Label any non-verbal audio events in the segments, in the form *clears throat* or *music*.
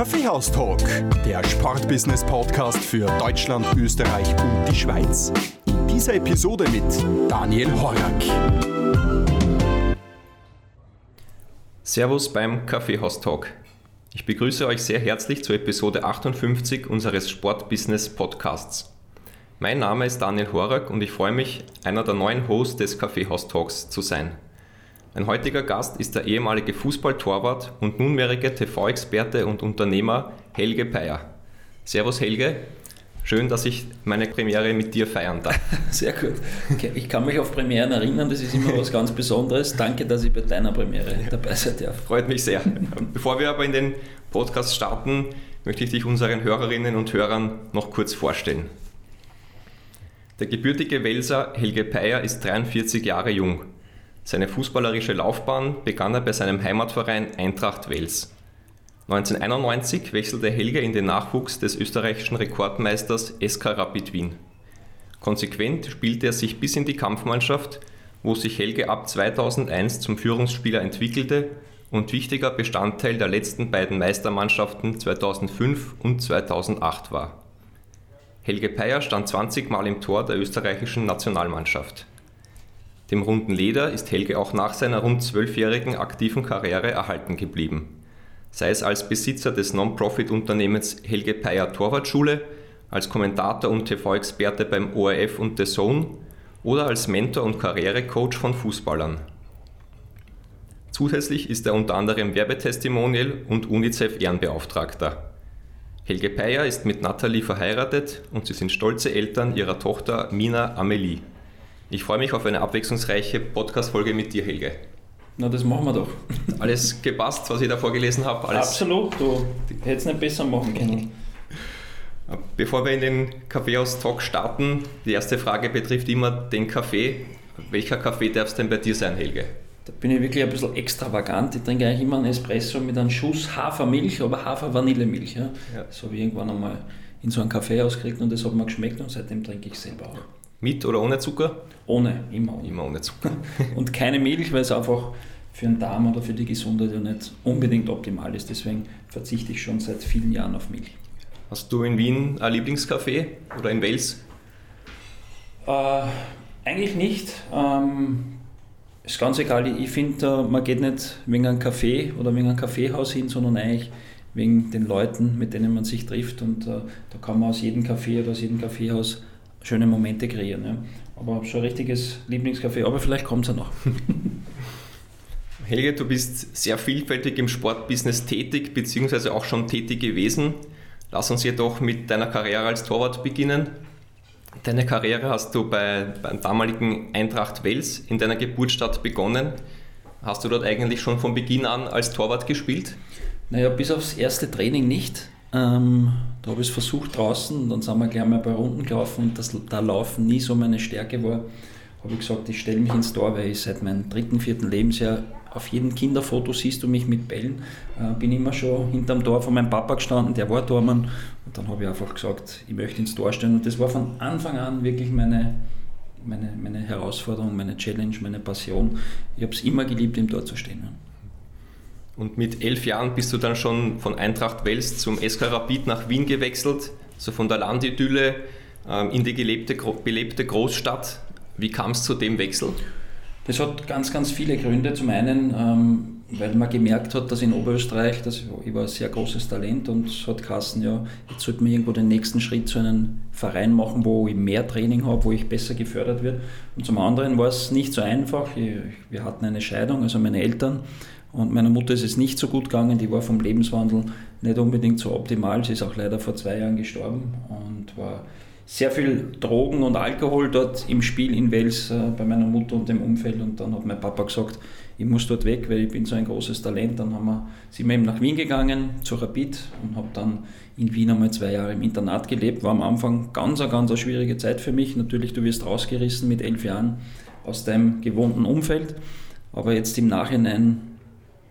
Business AT. Kaffeehaus-Talk, der Sportbusiness-Podcast für Deutschland, Österreich und die Schweiz. In dieser Episode mit Daniel Horak. Servus beim Kaffeehaus-Talk. Ich begrüße euch sehr herzlich zur Episode 58 unseres Sportbusiness-Podcasts. Mein Name ist Daniel Horak und ich freue mich, einer der neuen Hosts des Kaffeehaus-Talks zu sein. Mein heutiger Gast ist der ehemalige Fußballtorwart und nunmehrige TV-Experte und Unternehmer Helge Peyer. Servus Helge, schön, dass ich meine Premiere mit dir feiern darf. *laughs* Sehr gut. Ich kann mich auf Premieren erinnern, das ist immer was ganz Besonderes. Danke, dass ich bei deiner Premiere dabei sein darf. Freut mich sehr. Bevor wir aber in den Podcast starten, möchte ich dich unseren Hörerinnen und Hörern noch kurz vorstellen. Der gebürtige Welser Helge Peyer ist 43 Jahre jung. Seine fußballerische Laufbahn begann er bei seinem Heimatverein Eintracht Wels. 1991 wechselte Helge in den Nachwuchs des österreichischen Rekordmeisters SK Rapid Wien. Konsequent spielte er sich bis in die Kampfmannschaft, wo sich Helge ab 2001 zum Führungsspieler entwickelte und wichtiger Bestandteil der letzten beiden Meistermannschaften 2005 und 2008 war. Helge Peyer stand 20 Mal im Tor der österreichischen Nationalmannschaft. Dem runden Leder ist Helge auch nach seiner rund zwölfjährigen aktiven Karriere erhalten geblieben. Sei es als Besitzer des Non-Profit-Unternehmens Helge Peyer Torwartschule, als Kommentator und TV-Experte beim ORF und The Zone oder als Mentor und Karrierecoach von Fußballern. Zusätzlich ist er unter anderem Werbetestimonial und UNICEF-Ehrenbeauftragter. Helge Peyer ist mit Nathalie verheiratet und sie sind stolze Eltern ihrer Tochter Mina Amelie. Ich freue mich auf eine abwechslungsreiche Podcast-Folge mit dir, Helge. Na, das machen wir doch. Alles gepasst, was ich da vorgelesen habe? Absolut, du hättest nicht besser machen können. Bevor wir in den Kaffeehaus-Talk starten, die erste Frage betrifft immer den Kaffee. Welcher Kaffee darf es denn bei dir sein, Helge? Da bin ich wirklich ein bisschen extravagant. Ich trinke eigentlich immer einen Espresso mit einem Schuss Hafermilch, aber Hafer-Vanillemilch. Ja? ja. Das habe ich irgendwann einmal in so einem Kaffee ausgekriegt und das hat mir geschmeckt und seitdem trinke ich selber auch. Mit oder ohne Zucker? Ohne, immer ohne. Immer ohne Zucker. *laughs* und keine Milch, weil es einfach für den Darm oder für die Gesundheit ja nicht unbedingt optimal ist. Deswegen verzichte ich schon seit vielen Jahren auf Milch. Hast du in Wien ein Lieblingscafé oder in Wels? Äh, eigentlich nicht. Ähm, ist ganz egal. Ich finde, man geht nicht wegen einem Café oder wegen einem Kaffeehaus hin, sondern eigentlich wegen den Leuten, mit denen man sich trifft. Und äh, da kann man aus jedem Café oder aus jedem Kaffeehaus schöne Momente kreieren. Ja. Aber schon ein richtiges Lieblingscafé, aber vielleicht kommt es ja noch. *laughs* Helge, du bist sehr vielfältig im Sportbusiness tätig, beziehungsweise auch schon tätig gewesen. Lass uns jedoch mit deiner Karriere als Torwart beginnen. Deine Karriere hast du bei, beim damaligen Eintracht Wels in deiner Geburtsstadt begonnen. Hast du dort eigentlich schon von Beginn an als Torwart gespielt? Naja, bis aufs erste Training nicht. Ähm, da habe ich es versucht draußen, dann sind wir gleich mal ein paar Runden gelaufen und das, da Laufen nie so meine Stärke war, habe ich gesagt, ich stelle mich ins Tor, weil ich seit meinem dritten, vierten Lebensjahr auf jedem Kinderfoto siehst du mich mit Bällen, äh, bin immer schon hinterm Tor von meinem Papa gestanden, der war Tormann und dann habe ich einfach gesagt, ich möchte ins Tor stellen und das war von Anfang an wirklich meine, meine, meine Herausforderung, meine Challenge, meine Passion. Ich habe es immer geliebt, im Tor zu stehen. Und mit elf Jahren bist du dann schon von Eintracht Wels zum SK Rapid nach Wien gewechselt, so von der Landidylle ähm, in die gelebte, belebte Großstadt. Wie kam es zu dem Wechsel? Das hat ganz, ganz viele Gründe. Zum einen, ähm, weil man gemerkt hat, dass in Oberösterreich, dass ich war ein sehr großes Talent und es hat geheißen, ja, jetzt sollte man irgendwo den nächsten Schritt zu einem Verein machen, wo ich mehr Training habe, wo ich besser gefördert wird. Und zum anderen war es nicht so einfach. Wir hatten eine Scheidung, also meine Eltern und meiner Mutter ist es nicht so gut gegangen, die war vom Lebenswandel nicht unbedingt so optimal. Sie ist auch leider vor zwei Jahren gestorben und war sehr viel Drogen und Alkohol dort im Spiel in Wales äh, bei meiner Mutter und dem Umfeld. Und dann hat mein Papa gesagt, ich muss dort weg, weil ich bin so ein großes Talent. Dann haben wir, sind wir eben nach Wien gegangen, zu Rapid und habe dann in Wien einmal zwei Jahre im Internat gelebt. War am Anfang ganz, ganz eine schwierige Zeit für mich. Natürlich, du wirst rausgerissen mit elf Jahren aus deinem gewohnten Umfeld. Aber jetzt im Nachhinein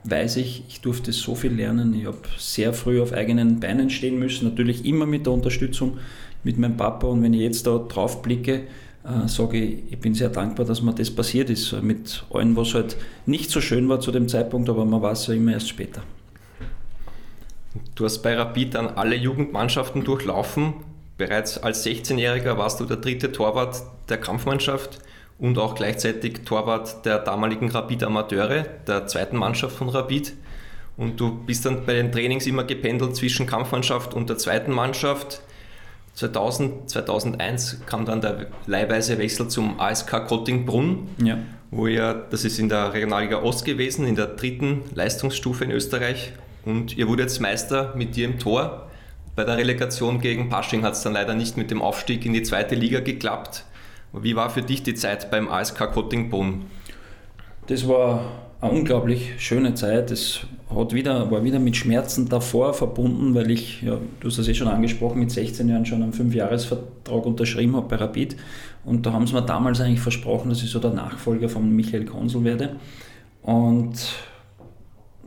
weiß ich, ich durfte so viel lernen. Ich habe sehr früh auf eigenen Beinen stehen müssen, natürlich immer mit der Unterstützung mit meinem Papa. Und wenn ich jetzt da drauf blicke, äh, sage ich, ich bin sehr dankbar, dass mir das passiert ist. Mit allem, was halt nicht so schön war zu dem Zeitpunkt, aber man weiß ja immer erst später. Du hast bei Rapid dann alle Jugendmannschaften durchlaufen. Bereits als 16-Jähriger warst du der dritte Torwart der Kampfmannschaft und auch gleichzeitig Torwart der damaligen Rapid Amateure, der zweiten Mannschaft von Rapid. Und du bist dann bei den Trainings immer gependelt zwischen Kampfmannschaft und der zweiten Mannschaft. 2000, 2001 kam dann der leihweise Wechsel zum ASK Kottingbrunn, ja. wo ihr, das ist in der Regionalliga Ost gewesen, in der dritten Leistungsstufe in Österreich. Und ihr wurdet jetzt Meister mit dir im Tor. Bei der Relegation gegen Pasching hat es dann leider nicht mit dem Aufstieg in die zweite Liga geklappt. Wie war für dich die Zeit beim ASK Kottingbrunn? Das war eine unglaublich schöne Zeit. Es wieder, war wieder mit Schmerzen davor verbunden, weil ich, ja, du hast das eh schon angesprochen, mit 16 Jahren schon einen Fünfjahresvertrag unterschrieben habe bei Rapid. Und da haben sie mir damals eigentlich versprochen, dass ich so der Nachfolger von Michael Konsul werde. Und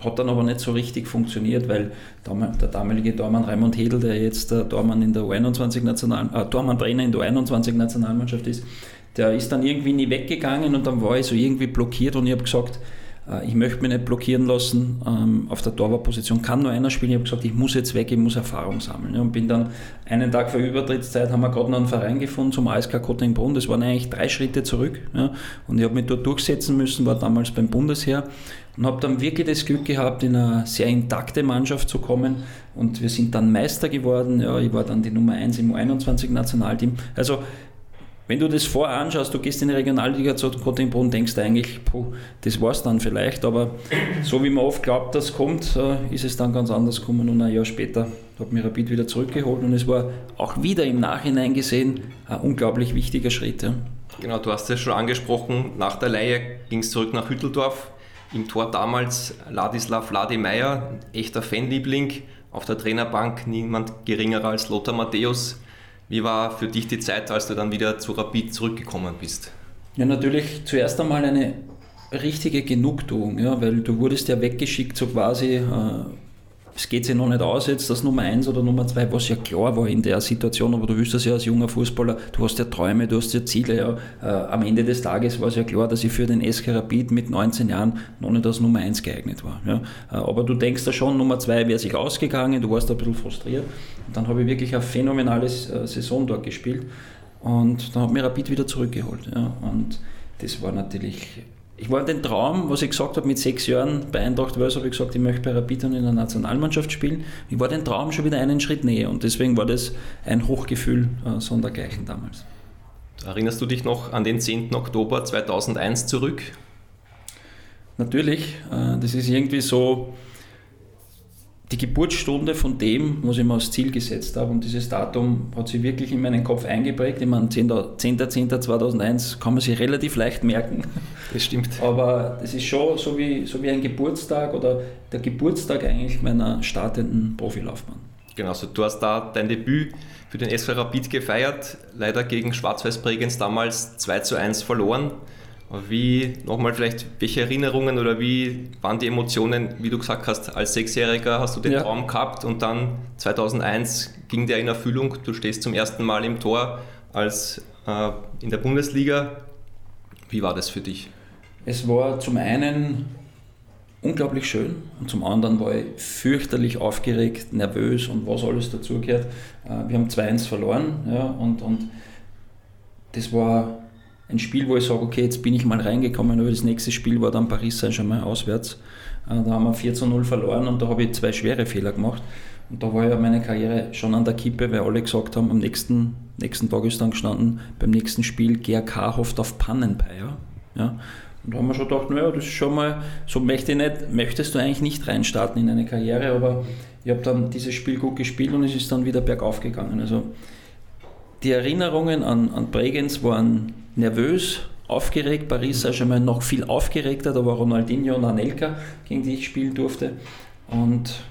hat dann aber nicht so richtig funktioniert, weil der damalige Dormann Raimund Hedel, der jetzt Dormann in der U21 National, äh, Dormann Brenner in der U21 Nationalmannschaft ist, der ist dann irgendwie nie weggegangen und dann war ich so irgendwie blockiert und ich habe gesagt, äh, ich möchte mich nicht blockieren lassen ähm, auf der Torwartposition, kann nur einer spielen. Ich habe gesagt, ich muss jetzt weg, ich muss Erfahrung sammeln. Und bin dann einen Tag vor Übertrittszeit, haben wir gerade noch einen Verein gefunden zum ASK Kottingbrunn. Das waren eigentlich drei Schritte zurück. Und ich habe mich dort durchsetzen müssen, war damals beim Bundesheer und habe dann wirklich das Glück gehabt, in eine sehr intakte Mannschaft zu kommen. Und wir sind dann Meister geworden. Ja, ich war dann die Nummer 1 im U21-Nationalteam. Also wenn du das vorher anschaust, du gehst in die Regionalliga zu Kottingbrunn, denkst du eigentlich, puh, das war's dann vielleicht, aber so wie man oft glaubt, dass es kommt, äh, ist es dann ganz anders gekommen und ein Jahr später hat mir Rapid wieder zurückgeholt und es war auch wieder im Nachhinein gesehen ein unglaublich wichtiger Schritt. Ja. Genau, du hast es schon angesprochen, nach der Leihe ging es zurück nach Hütteldorf. Im Tor damals Ladislav Ladi echter Fanliebling, auf der Trainerbank niemand geringerer als Lothar Matthäus. Wie war für dich die Zeit, als du dann wieder zu Rapid zurückgekommen bist? Ja, natürlich zuerst einmal eine richtige Genugtuung, ja, weil du wurdest ja weggeschickt, so quasi, äh, es geht sich noch nicht aus jetzt, das Nummer 1 oder Nummer 2, was ja klar war in der Situation, aber du wüsstest ja als junger Fußballer, du hast ja Träume, du hast ja Ziele. Ja. Äh, am Ende des Tages war es ja klar, dass ich für den SK Rapid mit 19 Jahren noch nicht als Nummer 1 geeignet war. Ja. Äh, aber du denkst da schon, Nummer 2 wäre sich ausgegangen, du warst ein bisschen frustriert. Und dann habe ich wirklich eine phänomenale äh, Saison dort gespielt und dann hat mir Rapid wieder zurückgeholt. Ja. Und das war natürlich ich war den Traum, was ich gesagt habe, mit sechs Jahren bei Eintracht Wels habe ich gesagt, ich möchte bei Rapid in der Nationalmannschaft spielen. Ich war den Traum schon wieder einen Schritt näher und deswegen war das ein Hochgefühl äh, sondergleichen damals. Erinnerst du dich noch an den 10. Oktober 2001 zurück? Natürlich, äh, das ist irgendwie so, die Geburtsstunde von dem, was ich mir als Ziel gesetzt habe. Und dieses Datum hat sich wirklich in meinen Kopf eingeprägt. Ich meine, 10.10.2001 10. kann man sich relativ leicht merken. Das stimmt. Aber das ist schon so wie, so wie ein Geburtstag oder der Geburtstag eigentlich meiner startenden Profilaufbahn. Genau, also du hast da dein Debüt für den SV Rapid gefeiert, leider gegen Schwarz-Weiß Bregenz damals 2 zu 1 verloren. Wie, nochmal vielleicht, welche Erinnerungen oder wie waren die Emotionen, wie du gesagt hast, als Sechsjähriger hast du den ja. Traum gehabt und dann 2001 ging der in Erfüllung, du stehst zum ersten Mal im Tor als äh, in der Bundesliga. Wie war das für dich? Es war zum einen unglaublich schön und zum anderen war ich fürchterlich aufgeregt, nervös und was alles dazugehört. Äh, wir haben 2-1 verloren ja, und, und das war ein Spiel, wo ich sage, okay, jetzt bin ich mal reingekommen, aber das nächste Spiel war dann Paris Saint-Germain auswärts. Äh, da haben wir 4 zu 0 verloren und da habe ich zwei schwere Fehler gemacht. Und da war ja meine Karriere schon an der Kippe, weil alle gesagt haben, am nächsten, nächsten Tag ist dann gestanden, beim nächsten Spiel GRK hofft auf Pannenpeier. Ja. Und da haben wir schon gedacht, naja, das ist schon mal, so möchte ich nicht, möchtest du eigentlich nicht reinstarten in eine Karriere, aber ich habe dann dieses Spiel gut gespielt und es ist dann wieder bergauf gegangen. Also die Erinnerungen an, an Bregenz waren nervös, aufgeregt. Paris Saint-Germain noch viel aufgeregter, da war Ronaldinho und Anelka, gegen die ich spielen durfte. Und,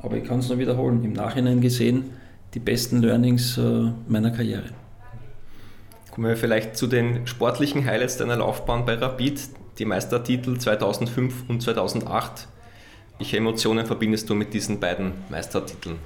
aber ich kann es nur wiederholen, im Nachhinein gesehen, die besten Learnings äh, meiner Karriere. Kommen wir vielleicht zu den sportlichen Highlights deiner Laufbahn bei Rapid, die Meistertitel 2005 und 2008. Welche Emotionen verbindest du mit diesen beiden Meistertiteln?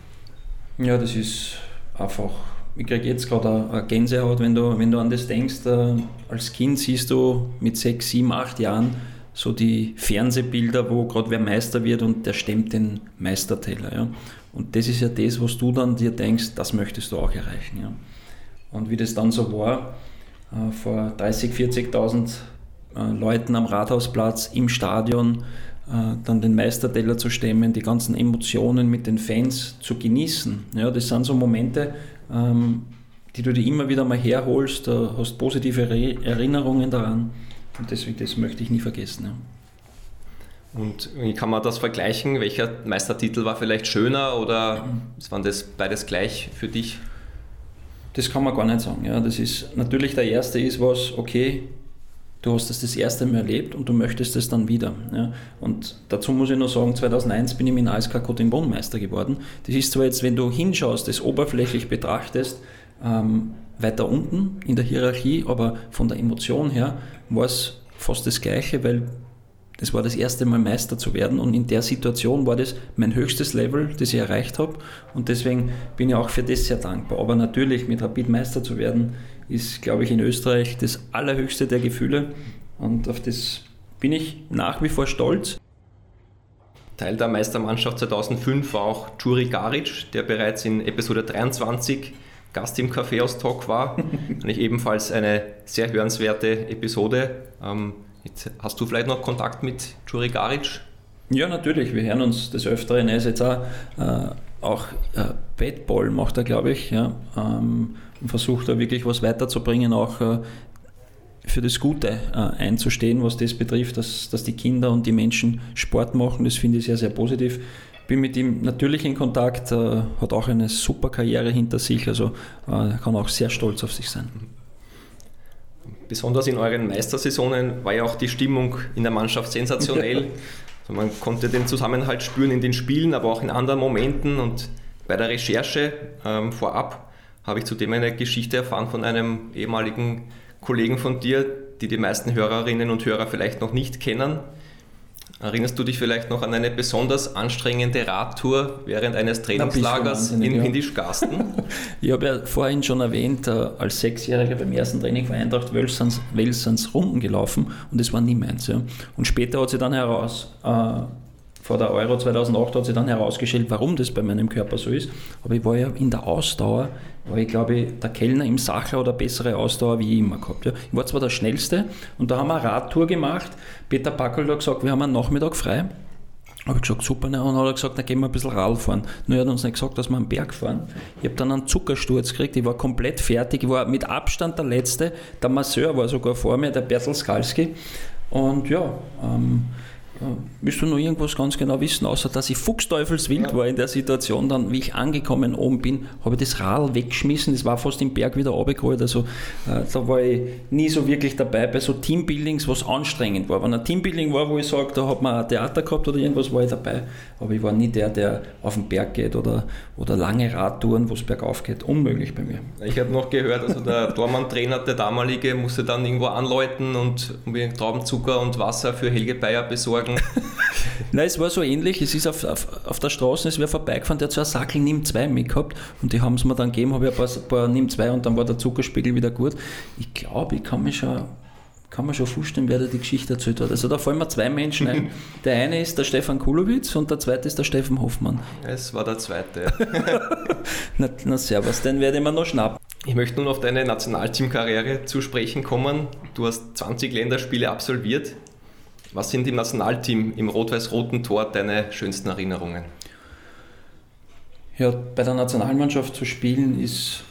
Ja, das ist einfach, ich kriege jetzt gerade eine Gänsehaut, wenn du, wenn du an das denkst. Äh, als Kind siehst du mit sechs, sieben, acht Jahren so die Fernsehbilder, wo gerade wer Meister wird und der stemmt den Meisterteller. Ja. Und das ist ja das, was du dann dir denkst, das möchtest du auch erreichen. Ja. Und wie das dann so war, äh, vor 30.000, 40.000 äh, Leuten am Rathausplatz, im Stadion, dann den Meisterteller zu stemmen, die ganzen Emotionen mit den Fans zu genießen. Ja, das sind so Momente, ähm, die du dir immer wieder mal herholst, du hast positive Erinnerungen daran und deswegen das möchte ich nie vergessen. Ja. Und wie kann man das vergleichen? Welcher Meistertitel war vielleicht schöner oder waren das beides gleich für dich? Das kann man gar nicht sagen. Ja. Das ist natürlich der erste ist was, okay, du hast das das erste Mal erlebt und du möchtest es dann wieder. Ja. Und dazu muss ich nur sagen, 2001 bin ich mit ASK Cotin Meister geworden. Das ist zwar jetzt, wenn du hinschaust, das oberflächlich betrachtest, ähm, weiter unten in der Hierarchie, aber von der Emotion her war es fast das Gleiche, weil das war das erste Mal Meister zu werden und in der Situation war das mein höchstes Level, das ich erreicht habe und deswegen bin ich auch für das sehr dankbar. Aber natürlich mit Rapid Meister zu werden, ist, glaube ich, in Österreich das allerhöchste der Gefühle und auf das bin ich nach wie vor stolz. Teil der Meistermannschaft 2005 war auch Juri Garic, der bereits in Episode 23 Gast im Kaffeehaus Talk war. *laughs* Eigentlich ebenfalls eine sehr hörenswerte Episode. Ähm, Jetzt hast du vielleicht noch Kontakt mit Juri Garic? Ja, natürlich. Wir hören uns des Öfteren. Er ist jetzt auch, äh, auch äh, Badball macht er, glaube ich, ja, ähm, versucht da wirklich was weiterzubringen, auch äh, für das Gute äh, einzustehen, was das betrifft, dass, dass die Kinder und die Menschen Sport machen. Das finde ich sehr, sehr positiv. Bin mit ihm natürlich in Kontakt, äh, hat auch eine super Karriere hinter sich, also kann auch sehr stolz auf sich sein. Besonders in euren Meistersaisonen war ja auch die Stimmung in der Mannschaft sensationell. *laughs* Also man konnte den Zusammenhalt spüren in den Spielen, aber auch in anderen Momenten. Und bei der Recherche ähm, vorab habe ich zudem eine Geschichte erfahren von einem ehemaligen Kollegen von dir, die die meisten Hörerinnen und Hörer vielleicht noch nicht kennen. Erinnerst du dich vielleicht noch an eine besonders anstrengende Radtour während eines Trainingslagers in ja. Windischgarsten? *laughs* ich habe ja vorhin schon erwähnt, äh, als Sechsjähriger beim ersten Training von Eintracht Welsens, Welsens Runden gelaufen und das war nie meins. Ja. Und später hat sie dann heraus, äh, vor der Euro 2008 hat sich dann herausgestellt, warum das bei meinem Körper so ist. Aber ich war ja in der Ausdauer, war ich glaube der Kellner im Sacher oder bessere Ausdauer wie ich immer gehabt. Ja. Ich war zwar der Schnellste und da haben wir eine Radtour gemacht. Peter Packel hat gesagt, wir haben einen Nachmittag frei. Habe ich gesagt, super, ne? und hat er gesagt, dann gehen wir ein bisschen Rad fahren. Nur er hat uns nicht gesagt, dass wir einen Berg fahren. Ich habe dann einen Zuckersturz gekriegt, ich war komplett fertig, ich war mit Abstand der Letzte. Der Masseur war sogar vor mir, der Bertel Skalski. Und ja, ähm, Willst du noch irgendwas ganz genau wissen, außer dass ich fuchsteufelswild ja. war in der Situation, dann, wie ich angekommen oben bin, habe ich das Rad weggeschmissen, das war fast im Berg wieder runtergeholt, also äh, da war ich nie so wirklich dabei bei so Teambuildings, was anstrengend war. Wenn ein Teambuilding war, wo ich sage, da hat man ein Theater gehabt oder irgendwas, war ich dabei, aber ich war nie der, der auf den Berg geht oder, oder lange Radtouren, wo es bergauf geht, unmöglich bei mir. Ich habe noch gehört, also der *laughs* Tormann-Trainer, der damalige, musste dann irgendwo anläuten und Traubenzucker und Wasser für Helge Bayer besorgen sagen. *laughs* Nein, es war so ähnlich. Es ist auf, auf, auf der Straße, es wäre vorbeigefahren, der hat so ein Sackel Nimm 2 mitgehabt und die haben es mir dann gegeben, habe ich ein paar, ein paar Nimm 2 und dann war der Zuckerspiegel wieder gut. Ich glaube, ich kann mich schon kann man schon vorstellen, wer da die Geschichte erzählt hat. Also da fallen mir zwei Menschen ein. *laughs* Der eine ist der Stefan Kulowitz und der zweite ist der Steffen Hoffmann. Es war der zweite. *laughs* na, na servus, den werde ich mir noch schnappen. Ich möchte nun auf deine Nationalteamkarriere zu sprechen kommen. Du hast 20 Länderspiele absolviert. Was sind im Nationalteam im rot-weiß-roten Tor deine schönsten Erinnerungen? Ja, bei der Nationalmannschaft zu spielen ist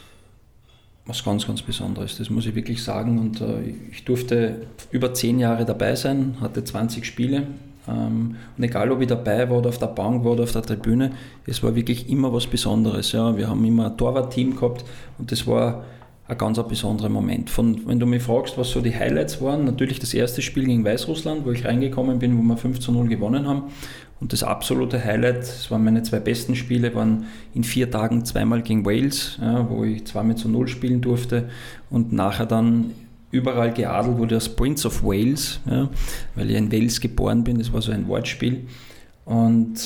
was ganz, ganz Besonderes. Das muss ich wirklich sagen. Und äh, ich durfte über zehn Jahre dabei sein, hatte 20 Spiele. Ähm, und egal, ob ich dabei war oder auf der Bank war oder auf der Tribüne, es war wirklich immer was Besonderes. Ja. Wir haben immer ein Torwartteam gehabt und das war ein ganz besonderer Moment. Von, wenn du mich fragst, was so die Highlights waren, natürlich das erste Spiel gegen Weißrussland, wo ich reingekommen bin, wo wir 5 zu 0 gewonnen haben. Und das absolute Highlight, das waren meine zwei besten Spiele, waren in vier Tagen zweimal gegen Wales, ja, wo ich zweimal zu 0 spielen durfte und nachher dann überall geadelt wurde als Prince of Wales, ja, weil ich in Wales geboren bin, das war so ein Wortspiel. Und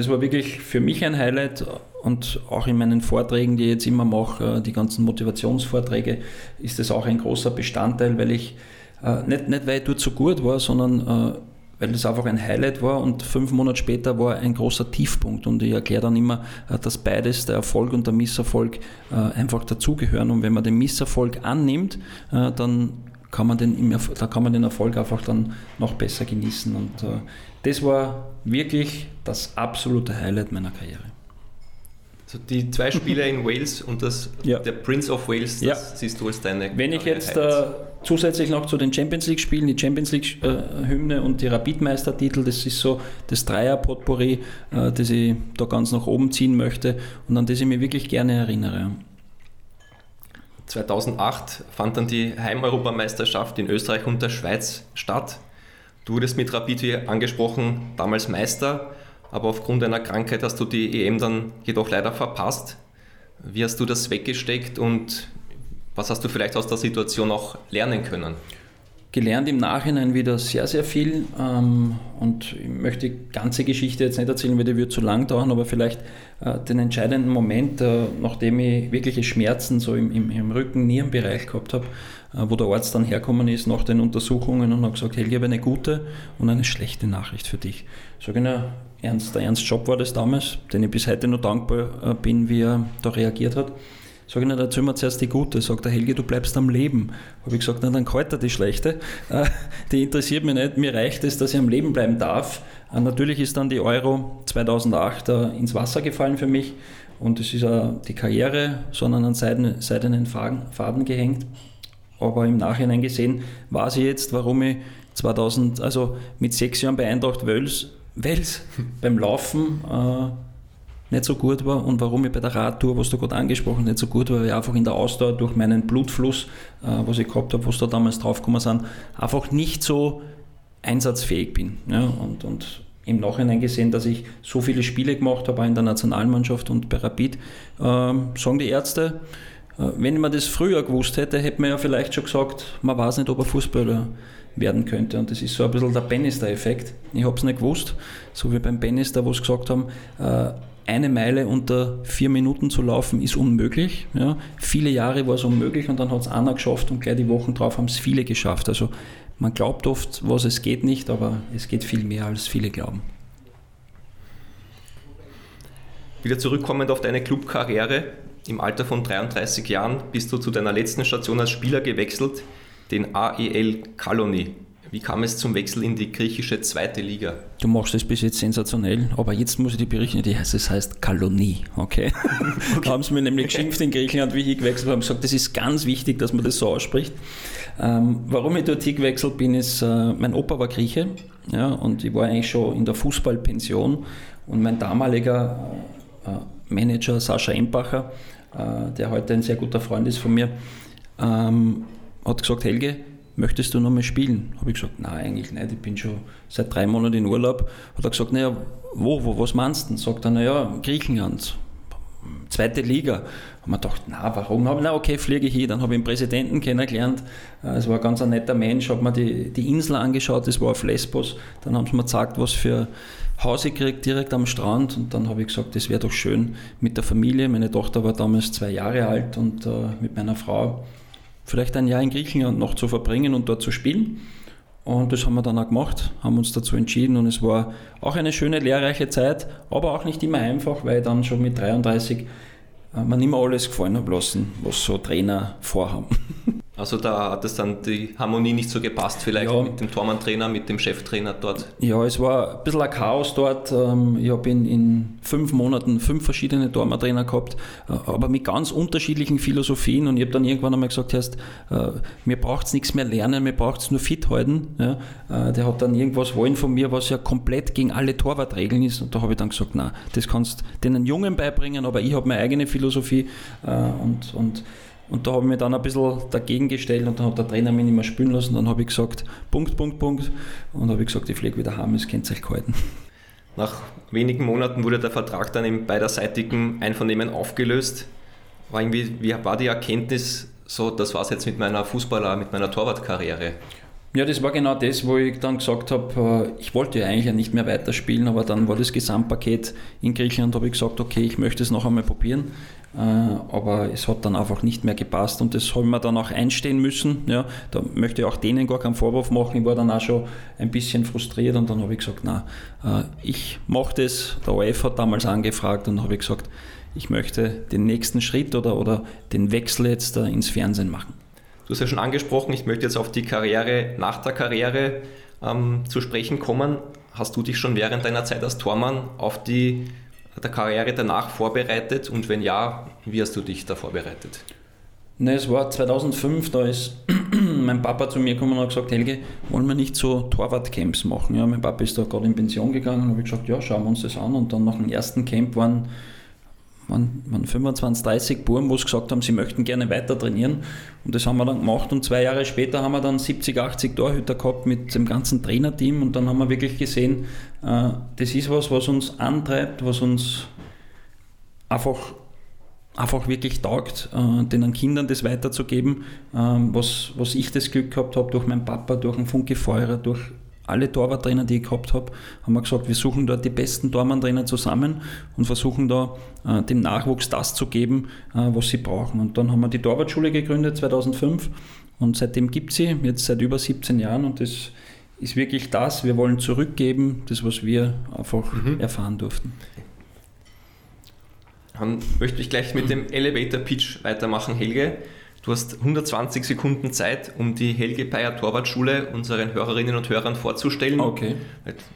das war wirklich für mich ein Highlight und auch in meinen Vorträgen, die ich jetzt immer mache, die ganzen Motivationsvorträge, ist das auch ein großer Bestandteil, weil ich äh, nicht, nicht weil ich dort so gut war, sondern äh, weil das einfach ein Highlight war und fünf Monate später war ein großer Tiefpunkt und ich erkläre dann immer, äh, dass beides, der Erfolg und der Misserfolg, einfach dazugehören und wenn man den Misserfolg annimmt, dann kann man den, da kann man den Erfolg einfach dann noch besser genießen und das war wirklich das absolute Highlight meiner Karriere. Also die zwei Spiele in Wales und das, ja. der Prince of Wales, das ja. siehst du als deine. Wenn ich jetzt äh, zusätzlich noch zu den Champions League spielen, die Champions League äh, Hymne und die Rapidmeistertitel, das ist so das Dreier-Potpourri, äh, das ich da ganz nach oben ziehen möchte und an das ich mich wirklich gerne erinnere. 2008 fand dann die Heimeuropameisterschaft in Österreich und der Schweiz statt. Du wurdest mit Rapid, wie angesprochen, damals Meister aber aufgrund einer Krankheit hast du die EM dann jedoch leider verpasst. Wie hast du das weggesteckt und was hast du vielleicht aus der Situation auch lernen können? Gelernt im Nachhinein wieder sehr, sehr viel ähm, und ich möchte die ganze Geschichte jetzt nicht erzählen, weil die wird zu lang dauern, aber vielleicht äh, den entscheidenden Moment, äh, nachdem ich wirkliche Schmerzen so im, im, im Rücken-Nierenbereich gehabt habe, wo der Arzt dann hergekommen ist nach den Untersuchungen und hat gesagt, Helge, ich habe eine gute und eine schlechte Nachricht für dich. Sag ich, na, Ernst, der Ernst Job war das damals, den ich bis heute noch dankbar äh, bin, wie er da reagiert hat. Sag ich, na, erzähl mir zuerst die gute. Sagt der Helge, du bleibst am Leben. Habe ich gesagt, na, dann kalt er die schlechte. *laughs* Äh, die interessiert mich nicht. Mir reicht es, dass ich am Leben bleiben darf. Natürlich ist dann die Euro 2008 ins Wasser gefallen für mich. Und es ist die Karriere, sondern an seidenen Faden gehängt. Aber im Nachhinein gesehen war sie jetzt, warum ich 2000, also mit sechs Jahren bei Eintracht Wels, Wels *laughs* beim Laufen äh, nicht so gut war und warum ich bei der Radtour, was du gerade angesprochen hast, nicht so gut war, weil ich einfach in der Ausdauer durch meinen Blutfluss, äh, was ich gehabt habe, was da damals draufgekommen sind, einfach nicht so einsatzfähig bin. Ja, und, und im Nachhinein gesehen, dass ich so viele Spiele gemacht habe, auch in der Nationalmannschaft und bei Rapid, äh, sagen die Ärzte, wenn man das früher gewusst hätte, hätte man ja vielleicht schon gesagt, man weiß nicht, ob er Fußballer werden könnte. Und das ist so ein bisschen der Bannister-Effekt. Ich habe es nicht gewusst, so wie beim Bannister, wo sie gesagt haben, äh, eine Meile unter vier Minuten zu laufen ist unmöglich. Ja. Viele Jahre war es unmöglich und dann hat es einer geschafft und gleich die Wochen drauf haben es viele geschafft. Also man glaubt oft, was es geht nicht, aber es geht viel mehr, als viele glauben. Wieder zurückkommend auf deine Clubkarriere. Im Alter von 33 Jahren bist du zu deiner letzten Station als Spieler gewechselt, den AEL Kaloni. Wie kam es zum Wechsel in die griechische zweite Liga? Du machst das bis jetzt sensationell, aber jetzt muss ich dir berichten, die heißt, es heißt Kalonie, okay? *laughs* okay. haben sie mir nämlich geschimpft in Griechenland, wie ich gewechselt habe, gesagt, das ist ganz wichtig, dass man das so ausspricht. Ähm, warum ich dort gewechselt bin, ist, äh, mein Opa war Grieche ja, und ich war eigentlich schon in der Fußballpension und mein damaliger äh, Manager Sascha Empacher, äh, der heute ein sehr guter Freund ist von mir, ähm, hat gesagt, Helge, möchtest du noch mal spielen? Habe ich gesagt, nein, eigentlich nicht, ich bin schon seit drei Monaten in Urlaub. Hat er gesagt, naja, wo, wo, was meinst du? Sagt er, naja, Griechenland, zweite Liga. Haben wir gedacht, na, warum? Na, okay, fliege ich hin. Dann habe ich den Präsidenten kennengelernt. Äh, es war ein ganz netter Mensch. Habe mir die, die Insel angeschaut, das war auf Lesbos. Dann haben sie mir gesagt, was für Haus ich kriege, direkt am Strand. Und dann habe ich gesagt, das wäre doch schön mit der Familie. Meine Tochter war damals zwei Jahre alt und äh, mit meiner Frau vielleicht ein Jahr in Griechenland noch zu verbringen und dort zu spielen. Und das haben wir dann auch gemacht, haben uns dazu entschieden und es war auch eine schöne, lehrreiche Zeit, aber auch nicht immer einfach, weil dann schon mit 33 äh, man immer alles gefallen haben lassen, was so Trainer vorhaben. *laughs* Also da hat es dann die Harmonie nicht so gepasst, vielleicht ja. mit dem Tormann-Trainer, mit dem Cheftrainer dort? Ja, es war ein bisschen ein Chaos dort. Ähm, ich habe in, in fünf Monaten fünf verschiedene Tormann-Trainer gehabt, äh, aber mit ganz unterschiedlichen Philosophien. Und ich habe dann irgendwann einmal gesagt, heißt, äh, mir braucht es nichts mehr lernen, mir braucht es nur fit halten. Ja, äh, der hat dann irgendwas wollen von mir, was ja komplett gegen alle Torwartregeln ist. Und da habe ich dann gesagt, nein, das kannst du den Jungen beibringen, aber ich habe meine eigene Philosophie und, und Und da habe ich mich dann ein bisschen dagegen gestellt und dann hat der Trainer mich nicht mehr spielen lassen. Dann habe ich gesagt, Punkt, Punkt, Punkt. Und habe ich gesagt, ich fliege wieder heim, könnt ihr euch gehalten. Nach wenigen Monaten wurde der Vertrag dann im beiderseitigen Einvernehmen aufgelöst. War irgendwie, wie war die Erkenntnis, so, das war es jetzt mit meiner Fußballer, mit meiner Torwartkarriere? Ja, das war genau das, wo ich dann gesagt habe, äh, ich wollte ja eigentlich nicht mehr weiterspielen, aber dann war das Gesamtpaket in Griechenland, habe ich gesagt, okay, ich möchte es noch einmal probieren, äh, aber es hat dann einfach nicht mehr gepasst und das haben wir dann auch einstehen müssen. Ja, da möchte ich auch denen gar keinen Vorwurf machen, ich war dann auch schon ein bisschen frustriert und dann habe ich gesagt, na, äh, ich mache das, der OF hat damals angefragt und habe ich gesagt, ich möchte den nächsten Schritt oder, oder den Wechsel jetzt ins Fernsehen machen. Du hast ja schon angesprochen, ich möchte jetzt auf die Karriere nach der Karriere ähm, zu sprechen kommen. Hast du dich schon während deiner Zeit als Tormann auf die der Karriere danach vorbereitet und wenn ja, wie hast du dich da vorbereitet? Ne, es war 2005, da ist *clears throat* mein Papa zu mir gekommen und hat gesagt, Helge, wollen wir nicht so Torwartcamps machen? Ja, mein Papa ist da gerade in Pension gegangen und habe gesagt, ja, schauen wir uns das an. Und dann nach dem ersten Camp waren waren, waren 25, 30 Buben, wo gesagt haben, sie möchten gerne weiter trainieren. Und das haben wir dann gemacht. Und zwei Jahre später haben wir dann 70, 80 Torhüter gehabt mit dem ganzen Trainerteam. Und dann haben wir wirklich gesehen, äh, das ist was, was uns antreibt, was uns einfach einfach wirklich taugt, äh, den Kindern das weiterzugeben, äh, was, was ich das Glück gehabt habe durch meinen Papa, durch den Funke Feurer, durch alle Torwarttrainer, die ich gehabt habe, haben wir gesagt, wir suchen dort die besten Tormanntrainer zusammen und versuchen da äh, dem Nachwuchs das zu geben, äh, was sie brauchen. Und dann haben wir die Torwartschule gegründet 2005 und seitdem gibt sie, jetzt seit über 17 Jahren und das ist wirklich das, wir wollen zurückgeben, das, was wir einfach mhm. erfahren durften. Dann möchte ich gleich mit dem Elevator Pitch weitermachen, Helge. Du hast 120 Sekunden Zeit, um die Helge Bayer Torwartschule unseren Hörerinnen und Hörern vorzustellen. Okay.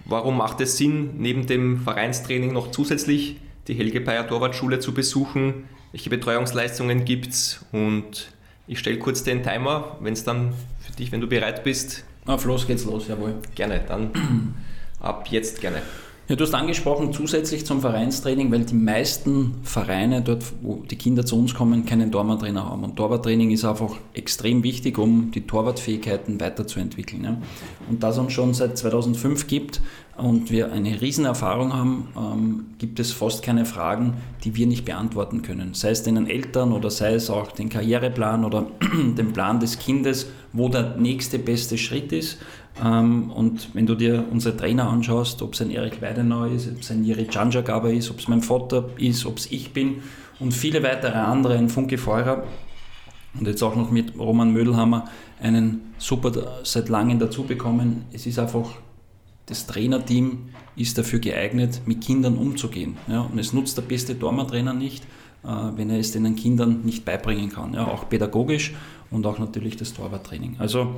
Warum macht es Sinn, neben dem Vereinstraining noch zusätzlich die Helge Bayer Torwartschule zu besuchen? Welche Betreuungsleistungen gibt es? Und ich stelle kurz den Timer, wenn es dann für dich, wenn du bereit bist. Auf los geht's los, jawohl. Gerne, dann ab jetzt gerne. Ja, du hast angesprochen, zusätzlich zum Vereinstraining, weil die meisten Vereine dort, wo die Kinder zu uns kommen, keinen Torwarttrainer haben. Und Torwarttraining ist einfach extrem wichtig, um die Torwartfähigkeiten weiterzuentwickeln. Ja. Und da es uns schon seit 2005 gibt und wir eine Riesenerfahrung haben, ähm, gibt es fast keine Fragen, die wir nicht beantworten können. Sei es den Eltern oder sei es auch den Karriereplan oder *clears throat* den Plan des Kindes, wo der nächste beste Schritt ist. Ähm, und wenn du dir unsere Trainer anschaust, ob es ein Erik Weidenau ist, ob es ein Jiri Janjagaba ist, ob es mein Vater ist, ob es ich bin und viele weitere andere, ein Funke Feurer und jetzt auch noch mit Roman Mödelhammer einen super seit langem dazu bekommen. Es ist einfach, das Trainerteam ist dafür geeignet, mit Kindern umzugehen. Ja? Und es nutzt der beste Dormer-Trainer nicht, äh, wenn er es den Kindern nicht beibringen kann. Ja? Auch pädagogisch und auch natürlich das Torwarttraining. Also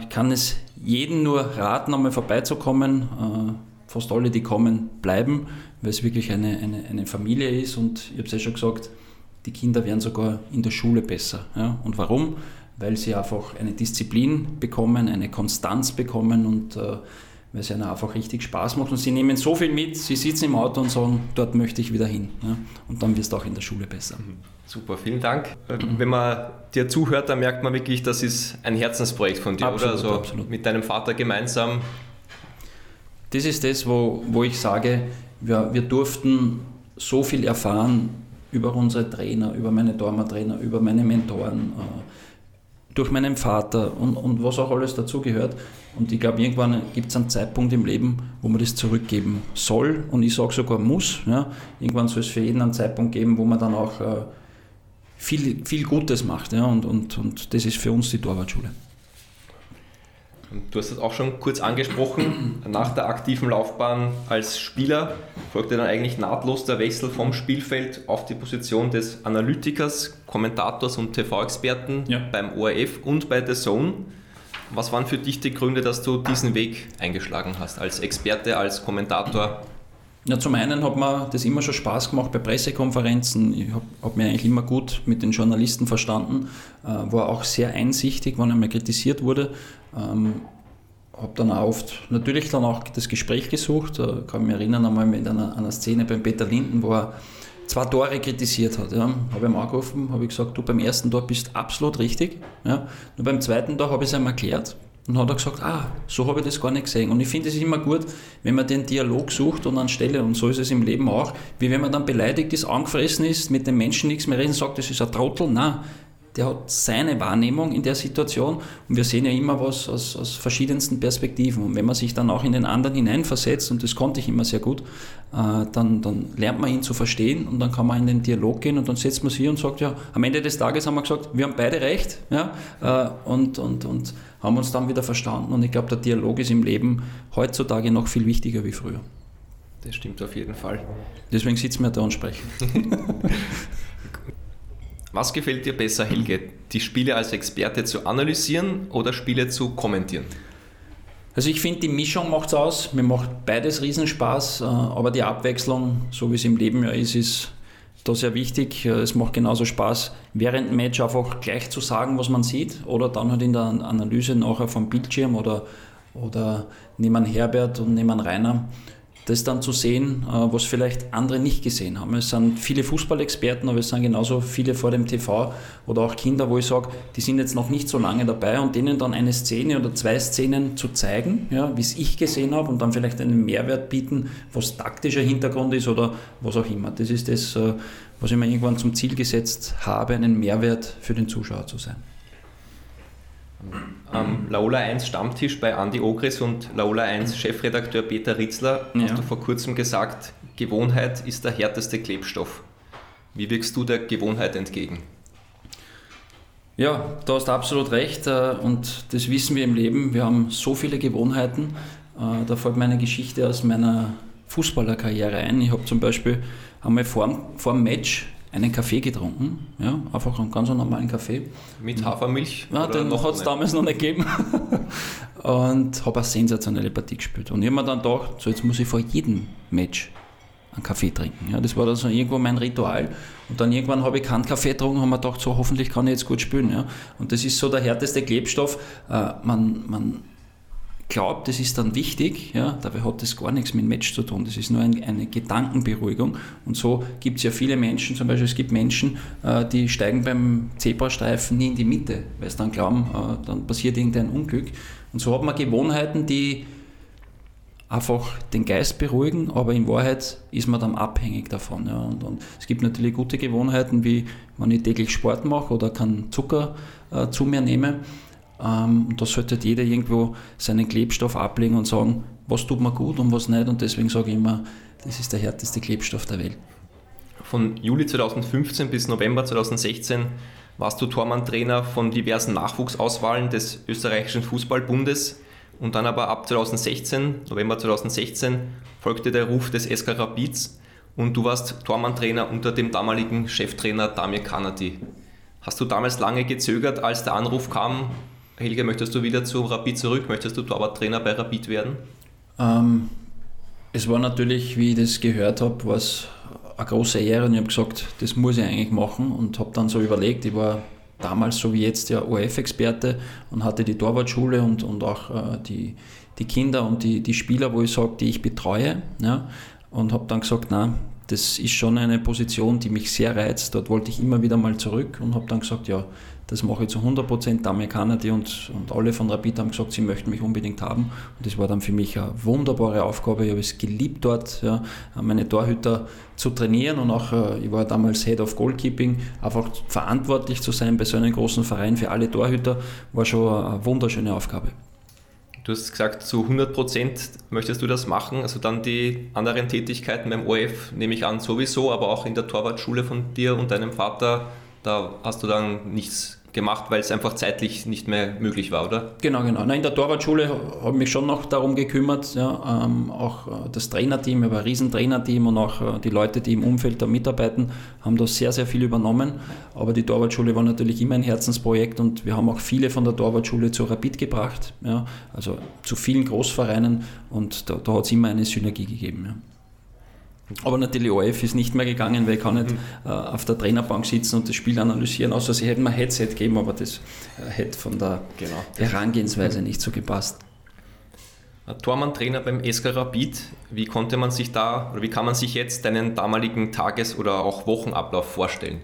ich kann es jedem nur raten, einmal vorbeizukommen. Äh, fast alle, die kommen, bleiben, weil es wirklich eine, eine, eine Familie ist und ich habe es ja schon gesagt, die Kinder werden sogar in der Schule besser. Ja? Und warum? Weil sie einfach eine Disziplin bekommen, eine Konstanz bekommen und äh, weil es ihnen einfach richtig Spaß macht. Und sie nehmen so viel mit, sie sitzen im Auto und sagen, dort möchte ich wieder hin. Ja? Und dann wirst du auch in der Schule besser. Mhm. Super, vielen Dank. Wenn man dir zuhört, dann merkt man wirklich, das ist ein Herzensprojekt von dir, absolut, oder? Also absolut. mit deinem Vater gemeinsam. Das ist das, wo, wo ich sage, wir, wir durften so viel erfahren über unsere Trainer, über meine Dormer-Trainer, über meine Mentoren, äh, durch meinen Vater und, und was auch alles dazugehört. Und ich glaube, irgendwann gibt es einen Zeitpunkt im Leben, wo man das zurückgeben soll und ich sage sogar muss. Ja. Irgendwann soll es für jeden einen Zeitpunkt geben, wo man dann auch äh, viel, viel Gutes macht. Ja, und, und, und das ist für uns die Torwartschule. Du hast es auch schon kurz angesprochen. Nach der aktiven Laufbahn als Spieler folgte dann eigentlich nahtlos der Wechsel vom Spielfeld auf die Position des Analytikers, Kommentators und TV-Experten ja. beim ORF und bei The Zone. Was waren für dich die Gründe, dass du diesen Weg eingeschlagen hast, als Experte, als Kommentator? Ja, zum einen hat mir das immer schon Spaß gemacht bei Pressekonferenzen. Ich habe hab mich eigentlich immer gut mit den Journalisten verstanden, äh, war auch sehr einsichtig, wenn er mal kritisiert wurde. Ähm, habe dann auch oft natürlich dann auch das Gespräch gesucht. Ich kann mich erinnern einmal mit einer, einer Szene beim Peter Linden, wo er zwei Tore kritisiert hat. Ja. Habe ich ihm angerufen, habe gesagt, du beim ersten Tor bist absolut richtig. Ja. Nur beim zweiten Tor habe ich es ihm erklärt. Und hat er gesagt, ah, so habe ich das gar nicht gesehen. Und ich finde es immer gut, wenn man den Dialog sucht und anstelle, und so ist es im Leben auch, wie wenn man dann beleidigt ist, angefressen ist, mit dem Menschen nichts mehr reden, sagt, das ist ein Trottel. Nein, der hat seine Wahrnehmung in der Situation und wir sehen ja immer was aus, aus verschiedensten Perspektiven. Und wenn man sich dann auch in den anderen hineinversetzt, und das konnte ich immer sehr gut, äh, dann, dann lernt man ihn zu verstehen und dann kann man in den Dialog gehen und dann setzt man sich hier und sagt, ja, am Ende des Tages haben wir gesagt, wir haben beide recht ja, äh, und, und, und haben uns dann wieder verstanden. Und ich glaube, der Dialog ist im Leben heutzutage noch viel wichtiger wie früher. Das stimmt auf jeden Fall. Deswegen sitzen wir da und sprechen. *laughs* Was gefällt dir besser, Helge? Die Spiele als Experte zu analysieren oder Spiele zu kommentieren? Also ich finde, die Mischung macht es aus. Mir macht beides Riesenspaß, äh, aber die Abwechslung, so wie es im Leben ja ist, ist da sehr wichtig. Äh, es macht genauso Spaß, während dem Match einfach gleich zu sagen, was man sieht oder dann halt in der Analyse nachher vom Bildschirm oder, oder neben Herbert und neben Rainer das dann zu sehen, äh, was vielleicht andere nicht gesehen haben. Es sind viele Fußballexperten, aber es sind genauso viele vor dem TV oder auch Kinder, wo ich sage, die sind jetzt noch nicht so lange dabei und denen dann eine Szene oder zwei Szenen zu zeigen, ja, wie es ich gesehen habe und dann vielleicht einen Mehrwert bieten, was taktischer Hintergrund ist oder was auch immer. Das ist das, äh, was ich mir irgendwann zum Ziel gesetzt habe, einen Mehrwert für den Zuschauer zu sein. Ähm, Laola 1 Stammtisch bei Andy Ogris und Laola 1 Chefredakteur Peter Ritzler ja. hast du vor kurzem gesagt, Gewohnheit ist der härteste Klebstoff. Wie wirkst du der Gewohnheit entgegen? Ja, du hast absolut recht äh, und das wissen wir im Leben. Wir haben so viele Gewohnheiten. Äh, da fällt meine Geschichte aus meiner Fußballerkarriere ein. Ich habe zum Beispiel einmal vor, vor dem Match einen Kaffee getrunken, ja, einfach einen ganz normalen Kaffee. Mit Hafermilch? Ja, den hat es damals noch nicht gegeben. *laughs* und habe eine sensationelle Partie gespielt. Und ich habe mir dann gedacht, so jetzt muss ich vor jedem Match einen Kaffee trinken. Ja, das war dann so irgendwo mein Ritual. Und dann irgendwann habe ich keinen Kaffee getrunken und habe mir gedacht, so hoffentlich kann ich jetzt gut spielen. Ja. Und das ist so der härteste Klebstoff. Äh, man, man glaubt, das ist dann wichtig, ja, dabei hat das gar nichts mit dem Match zu tun. Das ist nur ein, eine Gedankenberuhigung. Und so gibt es ja viele Menschen, zum Beispiel es gibt Menschen, äh, die steigen beim Zebrastreifen nie in die Mitte, weil sie dann glauben, äh, dann passiert irgendein Unglück. Und so hat man Gewohnheiten, die einfach den Geist beruhigen, aber in Wahrheit ist man dann abhängig davon. Ja. Und, und es gibt natürlich gute Gewohnheiten, wie wenn ich täglich Sport mache oder keinen Zucker äh, zu mir nehme. Ähm, da sollte jeder irgendwo seinen Klebstoff ablegen und sagen, was tut mir gut und was nicht. Und deswegen sage ich immer, das ist der härteste Klebstoff der Welt. Von Juli 2015 bis November 2016 warst du Tormann-Trainer von diversen Nachwuchsauswahlen des österreichischen Fußballbundes. Und dann aber ab 2016, November 2016, folgte der Ruf des SK Rapids und du warst Tormann-Trainer unter dem damaligen Cheftrainer Damir Kanadi. Hast du damals lange gezögert, als der Anruf kam, Helge, möchtest du wieder zu Rapid zurück? Möchtest du Torwarttrainer bei Rapid werden? Ähm, es war natürlich, wie ich das gehört habe, war eine große Ehre und ich habe gesagt, das muss ich eigentlich machen und habe dann so überlegt, ich war damals so wie jetzt ja ORF-Experte und hatte die Torwartschule und, und auch äh, die, die Kinder und die, die Spieler, wo ich sage, die ich betreue. Ja, und habe dann gesagt, na, das ist schon eine Position, die mich sehr reizt. Dort wollte ich immer wieder mal zurück und habe dann gesagt, ja, das mache ich zu 100 Prozent. Der Amerikaner, die und, und alle von Rapid haben gesagt, sie möchten mich unbedingt haben. Und das war dann für mich eine wunderbare Aufgabe. Ich habe es geliebt, dort ja, meine Torhüter zu trainieren und auch, äh, ich war damals Head of Goalkeeping, einfach verantwortlich zu sein bei so einem großen Verein für alle Torhüter, war schon eine wunderschöne Aufgabe. Du hast gesagt, zu 100 Prozent möchtest du das machen. Also dann die anderen Tätigkeiten beim ORF nehme ich an sowieso, aber auch in der Torwartschule von dir und deinem Vater, da hast du dann nichts gemacht, weil es einfach zeitlich nicht mehr möglich war, oder? Genau, genau. Nein, in der Torwartschule habe ich mich schon noch darum gekümmert. Ja, ähm, auch äh, das Trainerteam, ich ein Riesentrainerteam und auch äh, die Leute, die im Umfeld da mitarbeiten, haben da sehr, sehr viel übernommen. Aber die Torwartschule war natürlich immer ein Herzensprojekt und wir haben auch viele von der Torwartschule zu Rapid gebracht, ja, also zu vielen Großvereinen und da, da hat es immer eine Synergie gegeben. Ja. Aber natürlich OF ist nicht mehr gegangen, weil ich kann nicht mhm. äh, auf der Trainerbank sitzen und das Spiel analysieren, außer sie hätten mir ein Headset gegeben, aber das äh, hätte von der genau. Herangehensweise nicht so gepasst. Tormann-Trainer beim SK Rapid. Wie konnte man sich da oder wie kann man sich jetzt deinen damaligen Tages- oder auch Wochenablauf vorstellen?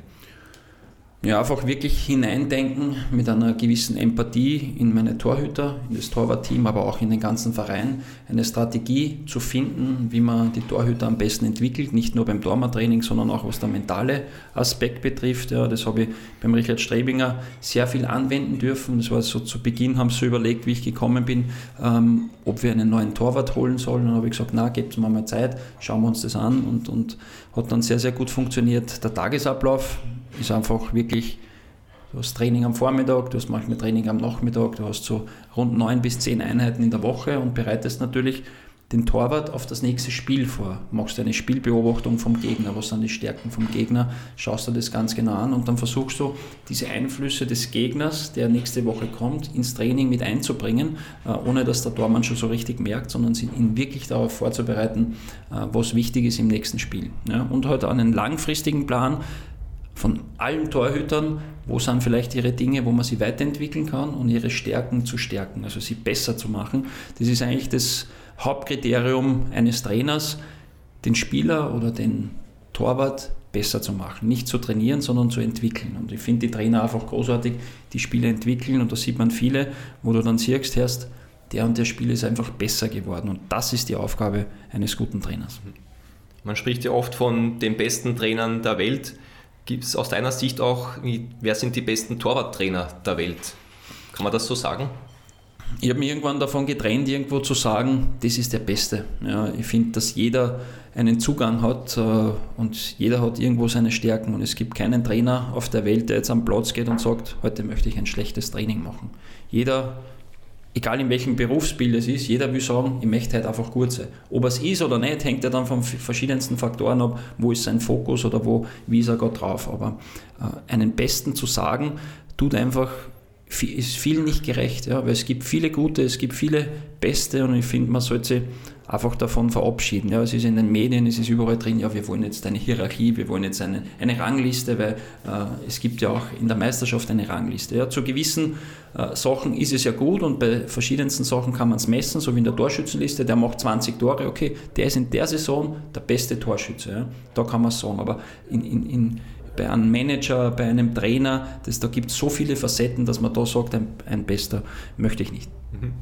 Ja, einfach wirklich hineindenken mit einer gewissen Empathie in meine Torhüter, in das Torwartteam, aber auch in den ganzen Verein, eine Strategie zu finden, wie man die Torhüter am besten entwickelt, nicht nur beim Tormantraining, sondern auch was der mentale Aspekt betrifft. Ja, das habe ich beim Richard Strebinger sehr viel anwenden dürfen. Das war so zu Beginn, haben sie überlegt, wie ich gekommen bin, ähm, ob wir einen neuen Torwart holen sollen. Dann habe ich gesagt, na, gebt mir mal Zeit, schauen wir uns das an und, und hat dann sehr, sehr gut funktioniert. Der Tagesablauf, ist einfach wirklich, du hast Training am Vormittag, du hast manchmal Training am Nachmittag, du hast so rund neun bis zehn Einheiten in der Woche und bereitest natürlich den Torwart auf das nächste Spiel vor. Machst eine Spielbeobachtung vom Gegner, was sind die Stärken vom Gegner, schaust du das ganz genau an und dann versuchst du, diese Einflüsse des Gegners, der nächste Woche kommt, ins Training mit einzubringen, äh, ohne dass der Tormann schon so richtig merkt, sondern ihn wirklich darauf vorzubereiten, äh, was wichtig ist im nächsten Spiel. Und halt einen langfristigen Plan, von allen Torhütern, wo sind vielleicht ihre Dinge, wo man sie weiterentwickeln kann und ihre Stärken zu stärken, also sie besser zu machen. Das ist eigentlich das Hauptkriterium eines Trainers, den Spieler oder den Torwart besser zu machen. Nicht zu trainieren, sondern zu entwickeln. Und ich finde die Trainer einfach großartig, die Spiele entwickeln und da sieht man viele, wo du dann siehst, erst der und der Spieler ist einfach besser geworden. Und das ist die Aufgabe eines guten Trainers. Man spricht ja oft von den besten Trainern der Welt. Gibt es aus deiner Sicht auch, wer sind die besten Torwarttrainer der Welt? Kann man das so sagen? Ich habe mich irgendwann davon getrennt, irgendwo zu sagen, das ist der Beste. Ja, ich finde, dass jeder einen Zugang hat äh, und jeder hat irgendwo seine Stärken. Und es gibt keinen Trainer auf der Welt, der jetzt am Platz geht und sagt, heute möchte ich ein schlechtes Training machen. Jeder egal in welchem Berufsbild es ist, jeder will sagen, ich möchte halt einfach gut sein. Ob es ist oder nicht, hängt ja dann von verschiedensten Faktoren ab, wo ist sein Fokus oder wo, wie ist er gerade drauf. Aber äh, einen Besten zu sagen, tut einfach, ist vielen nicht gerecht, ja, weil es gibt viele gute, es gibt viele Beste und ich finde, man sollte einfach davon verabschieden. Ja, es ist in den Medien, es ist überall drin, ja, wir wollen jetzt eine Hierarchie, wir wollen jetzt eine, eine Rangliste, weil äh, es gibt ja auch in der Meisterschaft eine Rangliste. Ja, zu gewissen äh, Sachen ist es ja gut und bei verschiedensten Sachen kann man es messen, so wie in der Torschützenliste, der macht 20 Tore, okay, der ist in der Saison der beste Torschütze. Ja, da kann man es sagen, aber in, in, in bei einem Manager, bei einem Trainer, das, da gibt es so viele Facetten, dass man da sagt, ein, ein Bester möchte ich nicht. Mhm.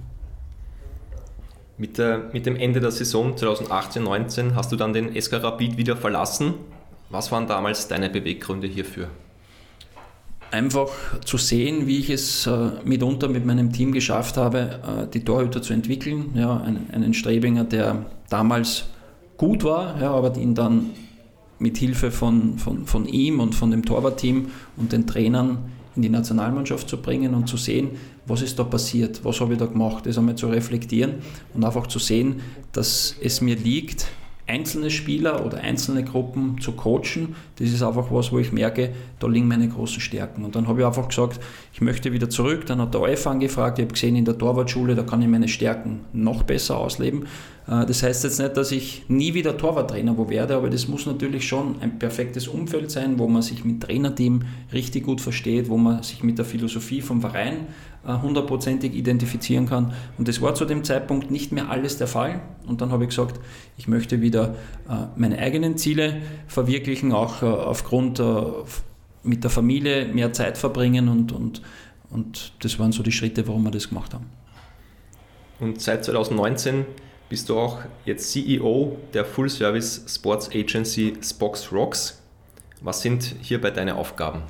Mit, der, mit dem Ende der Saison 2018-19 hast du dann den SK Rapid wieder verlassen. Was waren damals deine Beweggründe hierfür? Einfach zu sehen, wie ich es äh, mitunter mit meinem Team geschafft habe, äh, die Torhüter zu entwickeln. Ja, einen, einen Strebinger, der damals gut war, ja, aber ihn dann mit Hilfe von, von, von ihm und von dem Torwartteam und den Trainern in die Nationalmannschaft zu bringen und zu sehen, was ist da passiert, was habe ich da gemacht, das einmal zu reflektieren und einfach zu sehen, dass es mir liegt, einzelne Spieler oder einzelne Gruppen zu coachen, das ist einfach was, wo ich merke, da liegen meine großen Stärken. Und dann habe ich einfach gesagt, ich möchte wieder zurück. Dann hat der OF angefragt, ich habe gesehen, in der Torwartschule, da kann ich meine Stärken noch besser ausleben. Äh, das heißt jetzt nicht, dass ich nie wieder Torwarttrainer wo werde, aber das muss natürlich schon ein perfektes Umfeld sein, wo man sich mit Trainerteam richtig gut versteht, wo man sich mit der Philosophie vom Verein hundertprozentig identifizieren kann. Und das war zu dem Zeitpunkt nicht mehr alles der Fall. Und dann habe ich gesagt, ich möchte wieder äh, meine eigenen Ziele verwirklichen, auch aufgrund mit der Familie mehr Zeit verbringen und, und, und das waren so die Schritte, warum wir das gemacht haben. Und seit 2019 bist du auch jetzt CEO der Full-Service Sports Agency Spox Rocks. Was sind hierbei deine Aufgaben?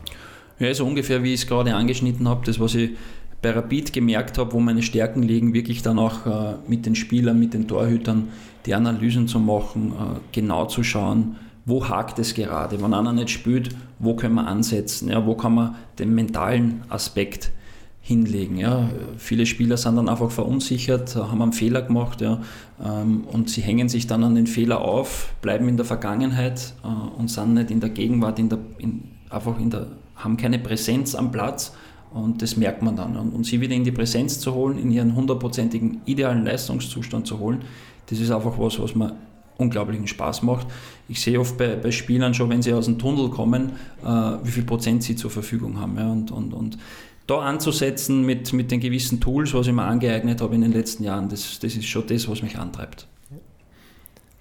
Ja, so ungefähr wie ich es gerade angeschnitten habe, das, was ich bei Rapid gemerkt habe, wo meine Stärken liegen, wirklich dann auch äh, mit den Spielern, mit den Torhütern die Analysen zu machen, äh, genau zu schauen, wo hakt es gerade. Wenn einer nicht spielt, wo können wir ansetzen, ja, wo kann man den mentalen Aspekt hinlegen. Ja. Viele Spieler sind dann einfach verunsichert, haben einen Fehler gemacht ja, ähm, und sie hängen sich dann an den Fehler auf, bleiben in der Vergangenheit äh, und sind nicht in der Gegenwart, in der, in, einfach in der, haben keine Präsenz am Platz und das merkt man dann. Und, und sie wieder in die Präsenz zu holen, in ihren hundertprozentigen idealen Leistungszustand zu holen, das ist einfach was, was man unglaublichen Spaß macht. Ich sehe oft bei, bei Spielern schon, wenn sie aus dem Tunnel kommen, äh, wie viel Prozent sie zur Verfügung haben. Ja, und, und, und da anzusetzen mit, mit den gewissen Tools, was ich mir angeeignet habe in den letzten Jahren, das, das ist schon das, was mich antreibt.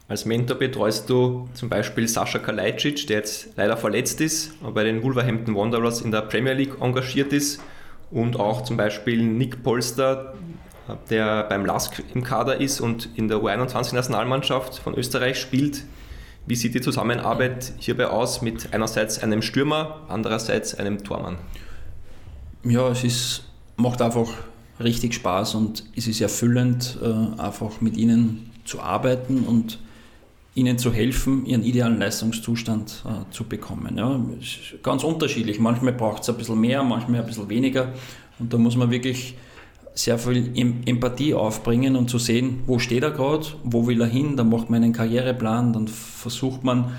Als Mentor betreust du zum Beispiel Sascha Kalajdzic, der jetzt leider verletzt ist, aber bei den Wolverhampton Wanderers in der Premier League engagiert ist und auch zum Beispiel Nick Polster, der beim LASK im Kader ist und in der U21-Nationalmannschaft von Österreich spielt. Wie sieht die Zusammenarbeit hierbei aus mit einerseits einem Stürmer, andererseits einem Tormann? Ja, es ist, macht einfach richtig Spaß und es ist erfüllend, äh, einfach mit ihnen zu arbeiten und ihnen zu helfen, ihren idealen Leistungszustand äh, zu bekommen. Ja, ganz unterschiedlich. Manchmal braucht es ein bisschen mehr, manchmal ein bisschen weniger. Und da muss man wirklich sehr viel Empathie aufbringen und zu sehen, wo steht er gerade, wo will er hin, dann macht man einen Karriereplan, dann versucht man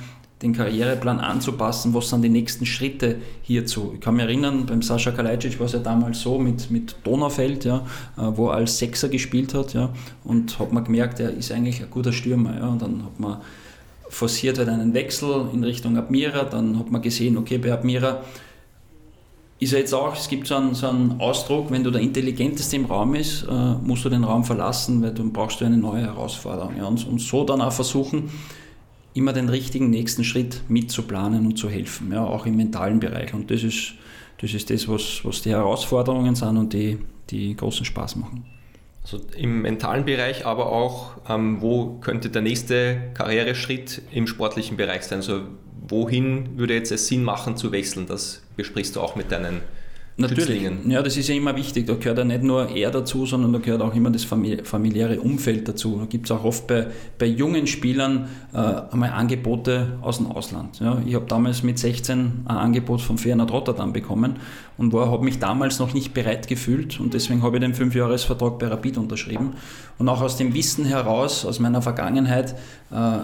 den Karriereplan anzupassen, was sind die nächsten Schritte hierzu. Ich kann mich erinnern, beim Sascha Kalajdzic war es ja damals so mit, mit Donaufeld, ja, äh, wo er als Sechser gespielt hat ja, und hat man gemerkt, er ist eigentlich ein guter Stürmer. Ja, und dann hat man forciert halt einen Wechsel in Richtung Admira, dann hat man gesehen, okay, bei Admira ist er jetzt auch, es gibt so einen, so einen Ausdruck, wenn du der Intelligenteste im Raum ist, äh, musst du den Raum verlassen, weil dann brauchst du eine neue Herausforderung. Ja, und, und so dann auch versuchen, immer den richtigen nächsten Schritt mitzuplanen und zu helfen, ja, auch im mentalen Bereich. Und das ist das, ist das was, was die Herausforderungen sind und die, die großen Spaß machen. Also im mentalen Bereich, aber auch, ähm, wo könnte der nächste Karriereschritt im sportlichen Bereich sein? Also wohin würde jetzt es Sinn machen zu wechseln? Das besprichst du auch mit deinen Natürlich, ja, das ist ja immer wichtig. Da gehört ja nicht nur er dazu, sondern da gehört auch immer das familiäre Umfeld dazu. Da gibt es auch oft bei, bei jungen Spielern äh, einmal Angebote aus dem Ausland. Ja, ich habe damals mit 16 ein Angebot von Feyenoord Rotterdam bekommen und habe mich damals noch nicht bereit gefühlt und deswegen habe ich den Fünfjahresvertrag bei Rapid unterschrieben. Und auch aus dem Wissen heraus, aus meiner Vergangenheit, äh,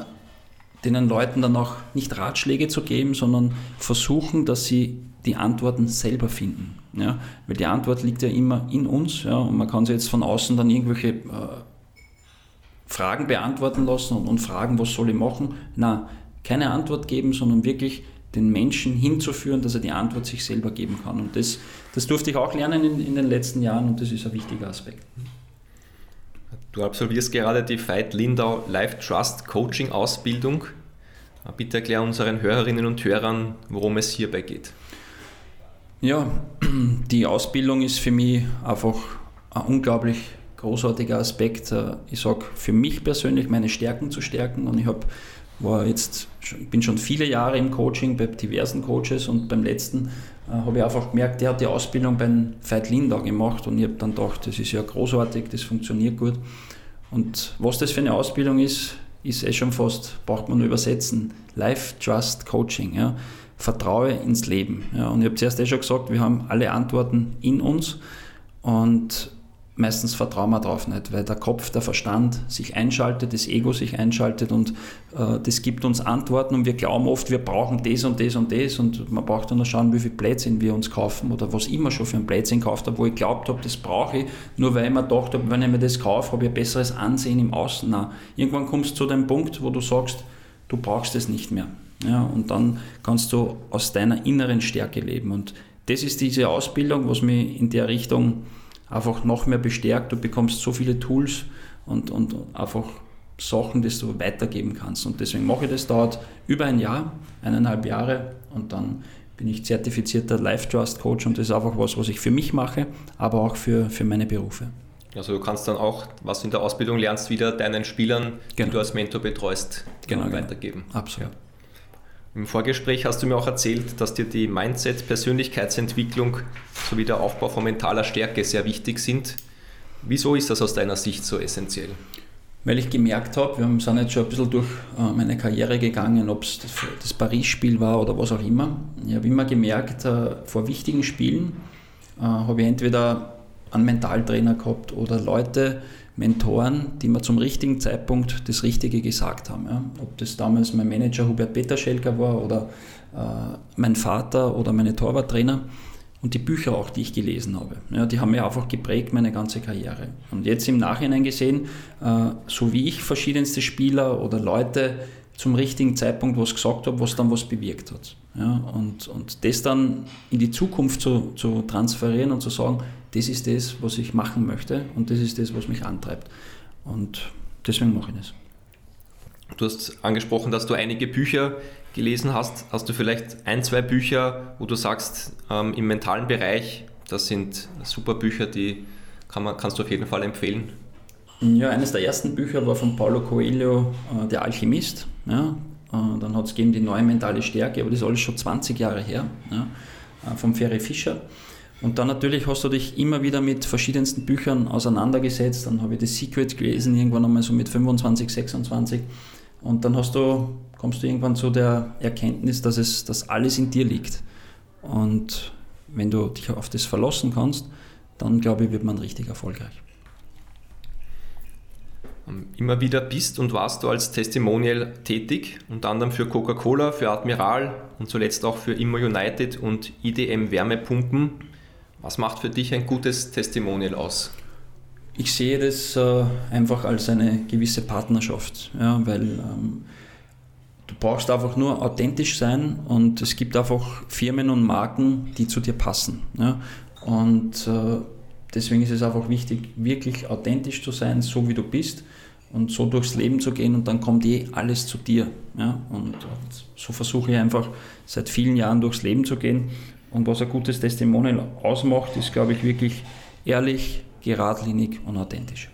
den Leuten dann auch nicht Ratschläge zu geben, sondern versuchen, dass sie die Antworten selber finden. Ja? Weil die Antwort liegt ja immer in uns ja? und man kann sich jetzt von außen dann irgendwelche äh, Fragen beantworten lassen und, und, fragen, was soll ich machen. Na, keine Antwort geben, sondern wirklich den Menschen hinzuführen, dass er die Antwort sich selber geben kann. Und das, das durfte ich auch lernen in, in den letzten Jahren und das ist ein wichtiger Aspekt. Du absolvierst gerade die Veit Lindau Life Trust Coaching Ausbildung. Bitte erklär unseren Hörerinnen und Hörern, worum es hierbei geht. Ja, *clears throat* die Ausbildung ist für mich einfach ein unglaublich großartiger Aspekt. Äh, ich sage für mich persönlich, meine Stärken zu stärken. Und ich hab, war jetzt, bin schon viele Jahre im Coaching bei diversen Coaches und beim letzten äh, habe ich einfach gemerkt, der hat die Ausbildung beim Veit Lindau gemacht und ich habe dann gedacht, das ist ja großartig, das funktioniert gut. Und was das für eine Ausbildung ist, ist eh schon fast, braucht man nur übersetzen, Life Trust Coaching. Ja vertraue ins Leben. Ja, und ich habe zuerst eh schon gesagt, wir haben alle Antworten in uns und meistens vertrauen wir darauf nicht, weil der Kopf, der Verstand sich einschaltet, das Ego sich einschaltet und äh, das gibt uns Antworten und wir glauben oft, wir brauchen das und das und das und man braucht dann nur schauen, wie viel Blödsinn wir uns kaufen oder was immer schon für ein Blödsinn gekauft habe, wo ich glaubt habe, das brauche ich, nur weil ich mir gedacht habe, wenn ich mir das kaufe, habe ich ein besseres Ansehen im Außen. Nein. Irgendwann kommst du zu dem Punkt, wo du sagst, du brauchst es nicht mehr. Ja, und dann kannst du aus deiner inneren Stärke leben. Und das ist diese Ausbildung, was mich in der Richtung einfach noch mehr bestärkt. Du bekommst so viele Tools und, und einfach Sachen, die du weitergeben kannst. Und deswegen mache ich das, dauert über ein Jahr, eineinhalb Jahre und dann bin ich zertifizierter Life Trust Coach und das ist einfach was, was ich für mich mache, aber auch für, für meine Berufe. Also du kannst dann auch, was du in der Ausbildung lernst, wieder deinen Spielern, genau. die du als Mentor betreust, genau, genau. weitergeben. Absolut. Ja. Im Vorgespräch hast du mir auch erzählt, dass dir die Mindset, Persönlichkeitsentwicklung sowie der Aufbau von mentaler Stärke sehr wichtig sind. Wieso ist das aus deiner Sicht so essentiell? Weil ich gemerkt habe, wir sind jetzt schon ein bisschen durch äh, meine Karriere gegangen, ob es das Paris-Spiel war oder was auch immer. Ich habe immer gemerkt, äh, vor wichtigen Spielen äh, habe ich entweder einen Mentaltrainer gehabt oder Leute, Mentoren, die mir zum richtigen Zeitpunkt das Richtige gesagt haben. Ja. Ob das damals mein Manager Hubert Peterschelker war oder äh, mein Vater oder meine Torwarttrainer und die Bücher auch, die ich gelesen habe. Ja, die haben mir einfach geprägt meine ganze Karriere. Und jetzt im Nachhinein gesehen, äh, so wie ich verschiedenste Spieler oder Leute zum richtigen Zeitpunkt was gesagt habe, was dann was bewirkt hat. Ja, und, und das dann in die Zukunft zu, zu transferieren und zu sagen, das ist das, was ich machen möchte und das ist das, was mich antreibt. Und deswegen mache ich das. Du hast angesprochen, dass du einige Bücher gelesen hast. Hast du vielleicht ein, zwei Bücher, wo du sagst, ähm, im mentalen Bereich, das sind super Bücher, die kann man, kannst du auf jeden Fall empfehlen? Ja, eines der ersten Bücher war von Paulo Coelho, äh, Der Alchemist. Ja, äh, dann hat es gegeben die neue mentale Stärke, aber das ist alles schon 20 Jahre her, ja, äh, vom Ferry Fischer. Und dann natürlich hast du dich immer wieder mit verschiedensten Büchern auseinandergesetzt. Dann habe ich das Secret gelesen, irgendwann einmal so mit 25, 26. Und dann hast du, kommst du irgendwann zu der Erkenntnis, dass, es, dass alles in dir liegt. Und wenn du dich auf das verlassen kannst, dann glaube ich, wird man richtig erfolgreich. Immer wieder bist und warst du als Testimonial tätig, unter anderem für Coca-Cola, für Admiral und zuletzt auch für Immo United und IDM Wärmepumpen. Was macht für dich ein gutes Testimonial aus? Ich sehe das äh, einfach als eine gewisse Partnerschaft, ja, weil ähm, du brauchst einfach nur authentisch sein und es gibt einfach Firmen und Marken, die zu dir passen. Ja. Und äh, deswegen ist es einfach wichtig, wirklich authentisch zu sein, so wie du bist und so durchs Leben zu gehen und dann kommt eh alles zu dir. Ja? Und, und so versuche ich einfach seit vielen Jahren durchs Leben zu gehen. Und was ein gutes Testimonial ausmacht, ist, glaube ich, wirklich ehrlich, geradlinig und authentisch.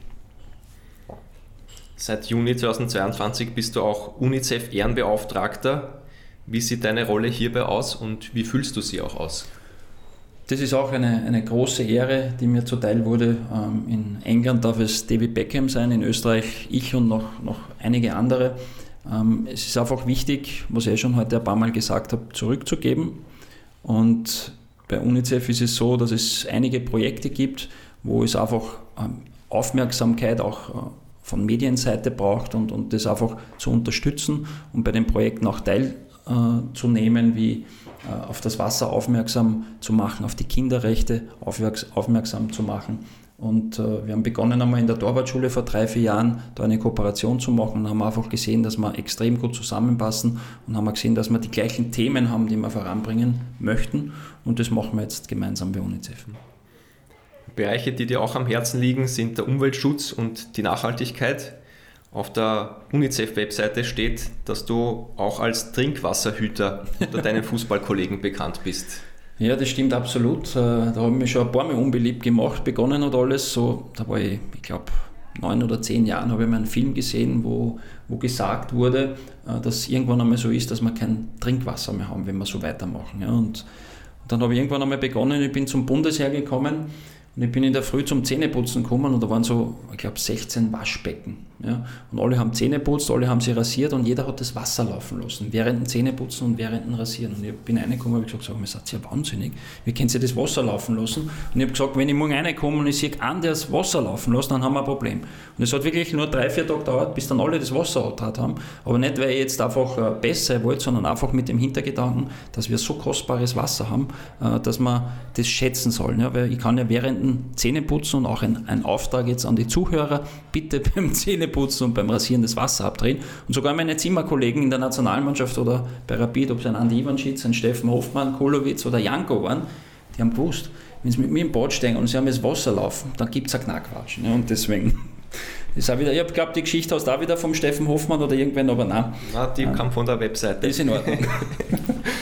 Seit Juni 2022 bist du auch UNICEF-Ehrenbeauftragter. Wie sieht deine Rolle hierbei aus und wie fühlst du sie auch aus? Das ist auch eine, eine große Ehre, die mir zuteil wurde. Ähm, in England darf es David Beckham sein, in Österreich ich und noch, noch einige andere. Ähm, es ist einfach wichtig, was ich schon heute ein paar Mal gesagt habe, zurückzugeben. Und bei UNICEF ist es so, dass es einige Projekte gibt, wo es einfach ähm, Aufmerksamkeit auch äh, von Medienseite braucht und, und das einfach zu unterstützen und bei den Projekten auch teilzunehmen, wie äh, auf das Wasser aufmerksam zu machen, auf die Kinderrechte aufmerksam zu machen. Und äh, wir haben begonnen einmal in der Torwartschule vor drei, vier Jahren da eine Kooperation zu machen und haben einfach gesehen, dass wir extrem gut zusammenpassen und haben gesehen, dass wir die gleichen Themen haben, die wir voranbringen möchten. Und das machen wir jetzt gemeinsam bei UNICEF. Bereiche, die dir auch am Herzen liegen, sind der Umweltschutz und die Nachhaltigkeit. Auf der UNICEF-Webseite steht, dass du auch als Trinkwasserhüter unter *laughs* deinen Fußballkollegen bekannt bist. Ja, das stimmt absolut. Äh, da habe ich mich schon ein paar Mal unbeliebt gemacht. Begonnen hat alles so, da war ich, ich glaube, neun oder zehn Jahren habe ich mal einen Film gesehen, wo, wo gesagt wurde, äh, dass irgendwann einmal so ist, dass wir kein Trinkwasser mehr haben, wenn wir so weitermachen. Ja, und, dann habe ich irgendwann einmal begonnen, ich bin zum Bundesheer gekommen und ich bin in der Früh zum Zähneputzen gekommen und da waren so, ich glaube, 16 Waschbecken. Ja? Und alle haben Zähne putzt, alle haben sie rasiert und jeder hat das Wasser laufen lassen, während dem Zähneputzen und während dem Rasieren. Und ich bin reingekommen und habe gesagt, ihr seid ja wahnsinnig, wie können Sie das Wasser laufen lassen? Und ich habe gesagt, wenn ich morgen reinkomme und ich sehe einen, der das Wasser laufen lässt, dann haben wir ein Problem. Und es hat wirklich nur drei, vier Tage gedauert, bis dann alle das Wasser angetragen haben. Aber nicht, weil ich jetzt einfach äh, besser wollte, sondern einfach mit dem Hintergedanken, dass wir so kostbares Wasser haben, äh, dass man das schätzen sollen. Ja? Weil ich kann ja während dem Zähneputzen und auch ein, ein Auftrag jetzt an die Zuhörer, bitte *laughs* beim Zähneputzen Zähneputzen und beim Rasieren das Wasser abdrehen. Und sogar meine Zimmerkollegen in der Nationalmannschaft oder bei Rapid, ob es ein Andi Ivanschitz, ein Steffen Hofmann, Kolowitz oder Janko waren, die haben gewusst, wenn sie mit mir im Boot stehen und sie haben das Wasser laufen, dann gibt es ein Knackwatschen. Ja, und deswegen. *laughs* Das ist wieder, ich glaube, die Geschichte aus da wieder vom Steffen Hoffmann oder irgendwann, aber nein. Na, die nein. kam von der Webseite. ist in Ordnung. *laughs*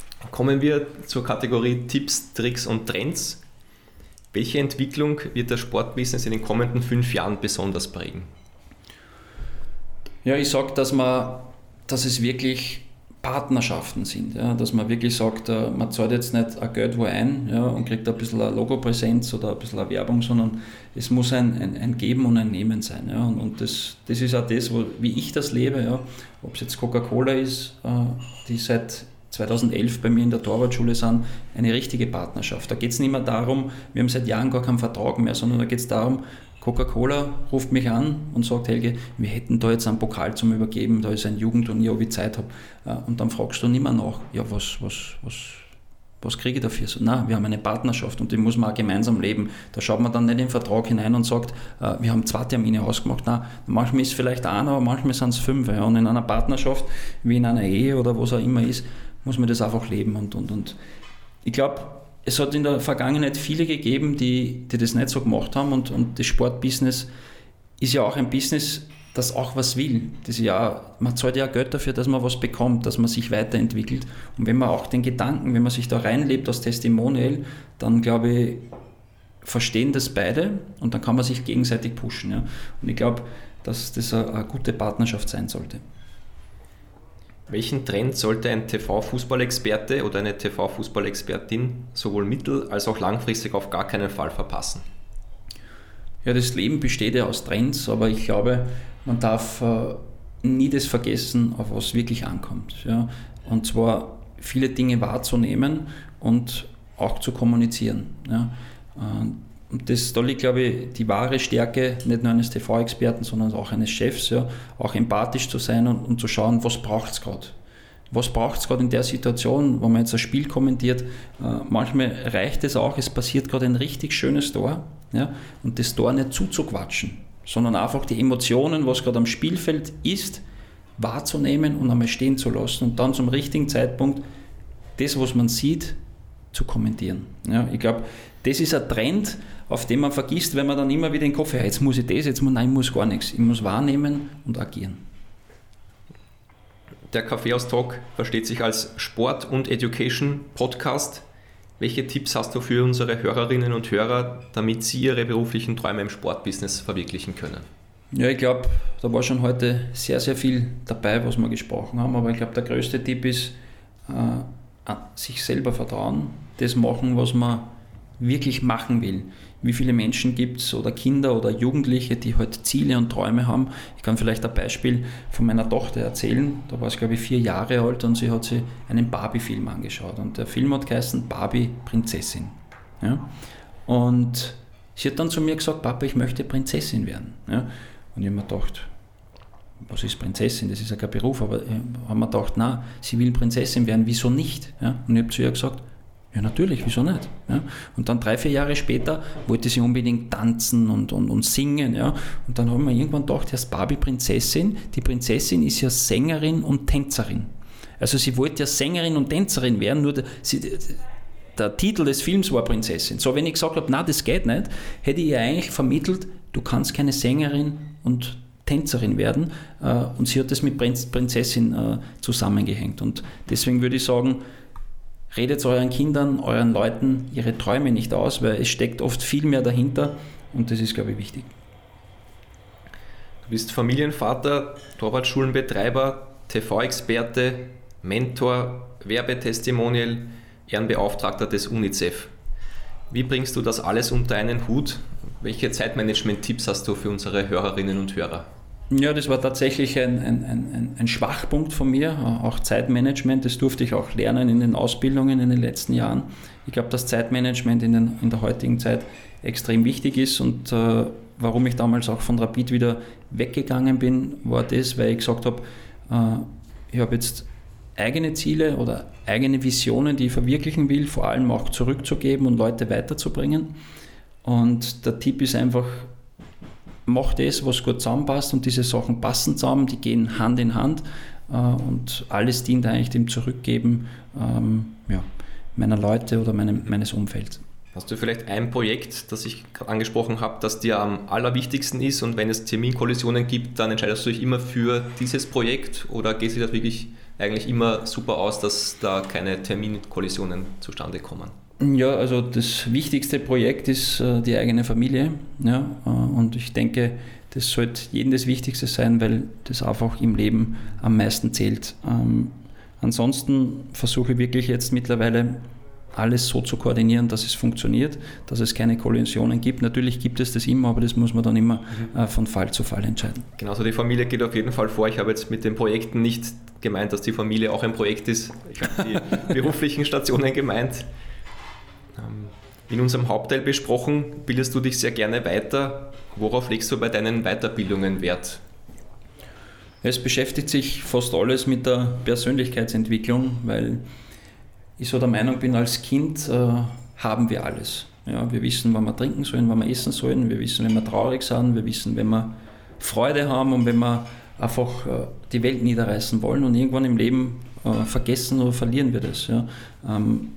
Kommen wir zur Kategorie Tipps, Tricks und Trends. Welche Entwicklung wird das Sportbusiness in den kommenden fünf Jahren besonders prägen? Ja, ich sage, dass, dass es wirklich Partnerschaften sind, ja, dass man wirklich sagt, äh, man zahlt jetzt nicht ein Geld wo ein ja, und kriegt ein bisschen eine Logopräsenz oder ein bisschen eine Werbung, sondern es muss ein, ein, ein Geben und ein Nehmen sein. Ja, und, und das, das ist auch das, wo, wie ich das lebe, ja, ob es jetzt Coca-Cola ist, äh, die seit 2011 bei mir in der Torwartschule sind, eine richtige Partnerschaft. Da geht es nicht mehr darum, wir haben seit Jahren gar keinen Vertrag mehr, sondern da geht es darum, Coca-Cola ruft mich an und sagt, Helge, wir hätten da jetzt einen Pokal zum Übergeben, da ist ein Jugendturnier, ob ich Zeit habe. Äh, und dann fragst du nicht mehr nach, ja, was, was, was, was kriege ich dafür? So, nein, wir haben eine Partnerschaft und die muss man auch gemeinsam leben. Da schaut man dann nicht in den Vertrag hinein und sagt, äh, wir haben zwei Termine ausgemacht. Nein, manchmal ist es vielleicht einer, aber manchmal sind es fünf. Und in einer Partnerschaft, wie in einer Ehe oder was auch immer ist, muss man das einfach leben. Und, und, und ich glaube, es hat in der Vergangenheit viele gegeben, die, die das nicht so gemacht haben und, und das Sportbusiness ist ja auch ein Business, das auch was will. Das ja, man zahlt ja Geld dafür, dass man was bekommt, dass man sich weiterentwickelt. Und wenn man auch den Gedanken, wenn man sich da reinlebt als Testimonial, dann glaube ich, verstehen das beide und dann kann man sich gegenseitig pushen. Ja. Und ich glaube, dass das eine, eine gute Partnerschaft sein sollte. Welchen Trend sollte ein TV-Fußballexperte oder eine TV-Fußballexpertin sowohl mittel- als auch langfristig auf gar keinen Fall verpassen? Ja, das Leben besteht ja aus Trends, aber ich glaube, man darf äh, nie das vergessen, auf was wirklich ankommt. Ja? Und zwar viele Dinge wahrzunehmen und auch zu kommunizieren. Ja? Äh, und das, da liegt, glaube ich, die wahre Stärke nicht nur eines TV-Experten, sondern auch eines Chefs, ja, auch empathisch zu sein und, und zu schauen, was braucht es gerade. Was braucht es gerade in der Situation, wo man jetzt ein Spiel kommentiert? Äh, manchmal reicht es auch, es passiert gerade ein richtig schönes Tor ja, und das Tor nicht zuzuquatschen, sondern einfach die Emotionen, was gerade am Spielfeld ist, wahrzunehmen und einmal stehen zu lassen und dann zum richtigen Zeitpunkt das, was man sieht, zu kommentieren. Ja, ich glaube, das ist ein Trend, auf den man vergisst, wenn man dann immer wieder den Kopf hat, jetzt muss ich das, jetzt muss, nein, ich muss gar nichts. Ich muss wahrnehmen und agieren. Der Kaffeehaus-Talk versteht sich als Sport- und Education-Podcast. Welche Tipps hast du für unsere Hörerinnen und Hörer, damit sie ihre beruflichen Träume im Sportbusiness verwirklichen können? Ja, ich glaube, da war schon heute sehr, sehr viel dabei, was wir gesprochen haben. Aber ich glaube, der größte Tipp ist, äh, sich selber vertrauen, das machen, was man wirklich machen will. Wie viele Menschen gibt es oder Kinder oder Jugendliche, die halt Ziele und Träume haben. Ich kann vielleicht ein Beispiel von meiner Tochter erzählen. Da war sie, glaube ich, vier Jahre alt und sie hat sich einen Barbie-Film angeschaut. Und der Film hat geheißen Barbie Prinzessin. Ja? Und sie hat dann zu mir gesagt, Papa, ich möchte Prinzessin werden. Ja? Und ich habe mir gedacht, was ist Prinzessin? Das ist ja kein Beruf, aber ich habe mir gedacht, na, sie will Prinzessin werden, wieso nicht? Ja? Und ich habe zu ihr gesagt, ja, natürlich, wieso nicht? Ja? Und dann drei, vier Jahre später wollte sie unbedingt tanzen und, und, und singen. Ja? Und dann haben wir irgendwann gedacht, erst Barbie Prinzessin. Die Prinzessin ist ja Sängerin und Tänzerin. Also sie wollte ja Sängerin und Tänzerin werden, nur der, sie, der Titel des Films war Prinzessin. So, wenn ich gesagt habe, na, das geht nicht, hätte ich ihr eigentlich vermittelt, du kannst keine Sängerin und Tänzerin werden. Äh, und sie hat das mit Prinzessin äh, zusammengehängt. Und deswegen würde ich sagen, redet euren Kindern, euren Leuten ihre Träume nicht aus, weil es steckt oft viel mehr dahinter und das ist, glaube ich, wichtig. Du bist Familienvater, Torwartschulenbetreiber, TV-Experte, Mentor, Werbetestimonial, Ehrenbeauftragter des UNICEF. Wie bringst du das alles unter einen Hut? Welche Zeitmanagement-Tipps hast du für unsere Hörerinnen und Hörer? Ja, das war tatsächlich ein, ein, ein, ein, Schwachpunkt von mir, auch Zeitmanagement. Das durfte ich auch lernen in den Ausbildungen in den letzten Jahren. Ich glaube, dass Zeitmanagement in, den, in der heutigen Zeit extrem wichtig ist und äh, warum ich damals auch von Rapid wieder weggegangen bin, war das, weil ich gesagt habe, äh, ich habe jetzt eigene Ziele oder eigene Visionen, die ich verwirklichen will, vor allem auch zurückzugeben und Leute weiterzubringen. Und der Tipp ist einfach, mach das, was gut zusammenpasst und diese Sachen passen zusammen, die gehen Hand in Hand äh, und alles dient eigentlich dem Zurückgeben ähm, ja, meiner Leute oder meinem, meines Umfelds. Hast du vielleicht ein Projekt, das ich gerade angesprochen habe, das dir am allerwichtigsten ist und wenn es Terminkollisionen gibt, dann entscheidest du dich immer für dieses Projekt oder geht sich das wirklich eigentlich immer super aus, dass da keine Terminkollisionen zustande kommen? Ja, also das wichtigste Projekt ist äh, die eigene Familie. Ja, äh, und ich denke, das sollte jedem das Wichtigste sein, weil das einfach im Leben am meisten zählt. Ähm, Ansonsten versuche ich wirklich jetzt mittlerweile alles so zu koordinieren, dass es funktioniert, dass es keine Kollisionen gibt. Natürlich gibt es das immer, aber das muss man dann immer mhm. äh, von Fall zu Fall entscheiden. Genau, also die Familie geht auf jeden Fall vor. Ich habe jetzt mit den Projekten nicht gemeint, dass die Familie auch ein Projekt ist. Ich habe die *laughs* beruflichen Stationen gemeint. Ähm, in unserem Hauptteil besprochen, bildest du dich sehr gerne weiter. Worauf legst du bei deinen Weiterbildungen Wert? Es beschäftigt sich fast alles mit der Persönlichkeitsentwicklung, weil ich so der Meinung bin, als Kind äh, haben wir alles. Ja, wir wissen, wann wir trinken sollen, wann wir essen sollen, wir wissen, wenn wir traurig sind, wir wissen, wenn wir Freude haben und wenn wir einfach äh, die Welt niederreißen wollen und irgendwann im Leben äh, vergessen oder verlieren wir das. Ja. Ähm,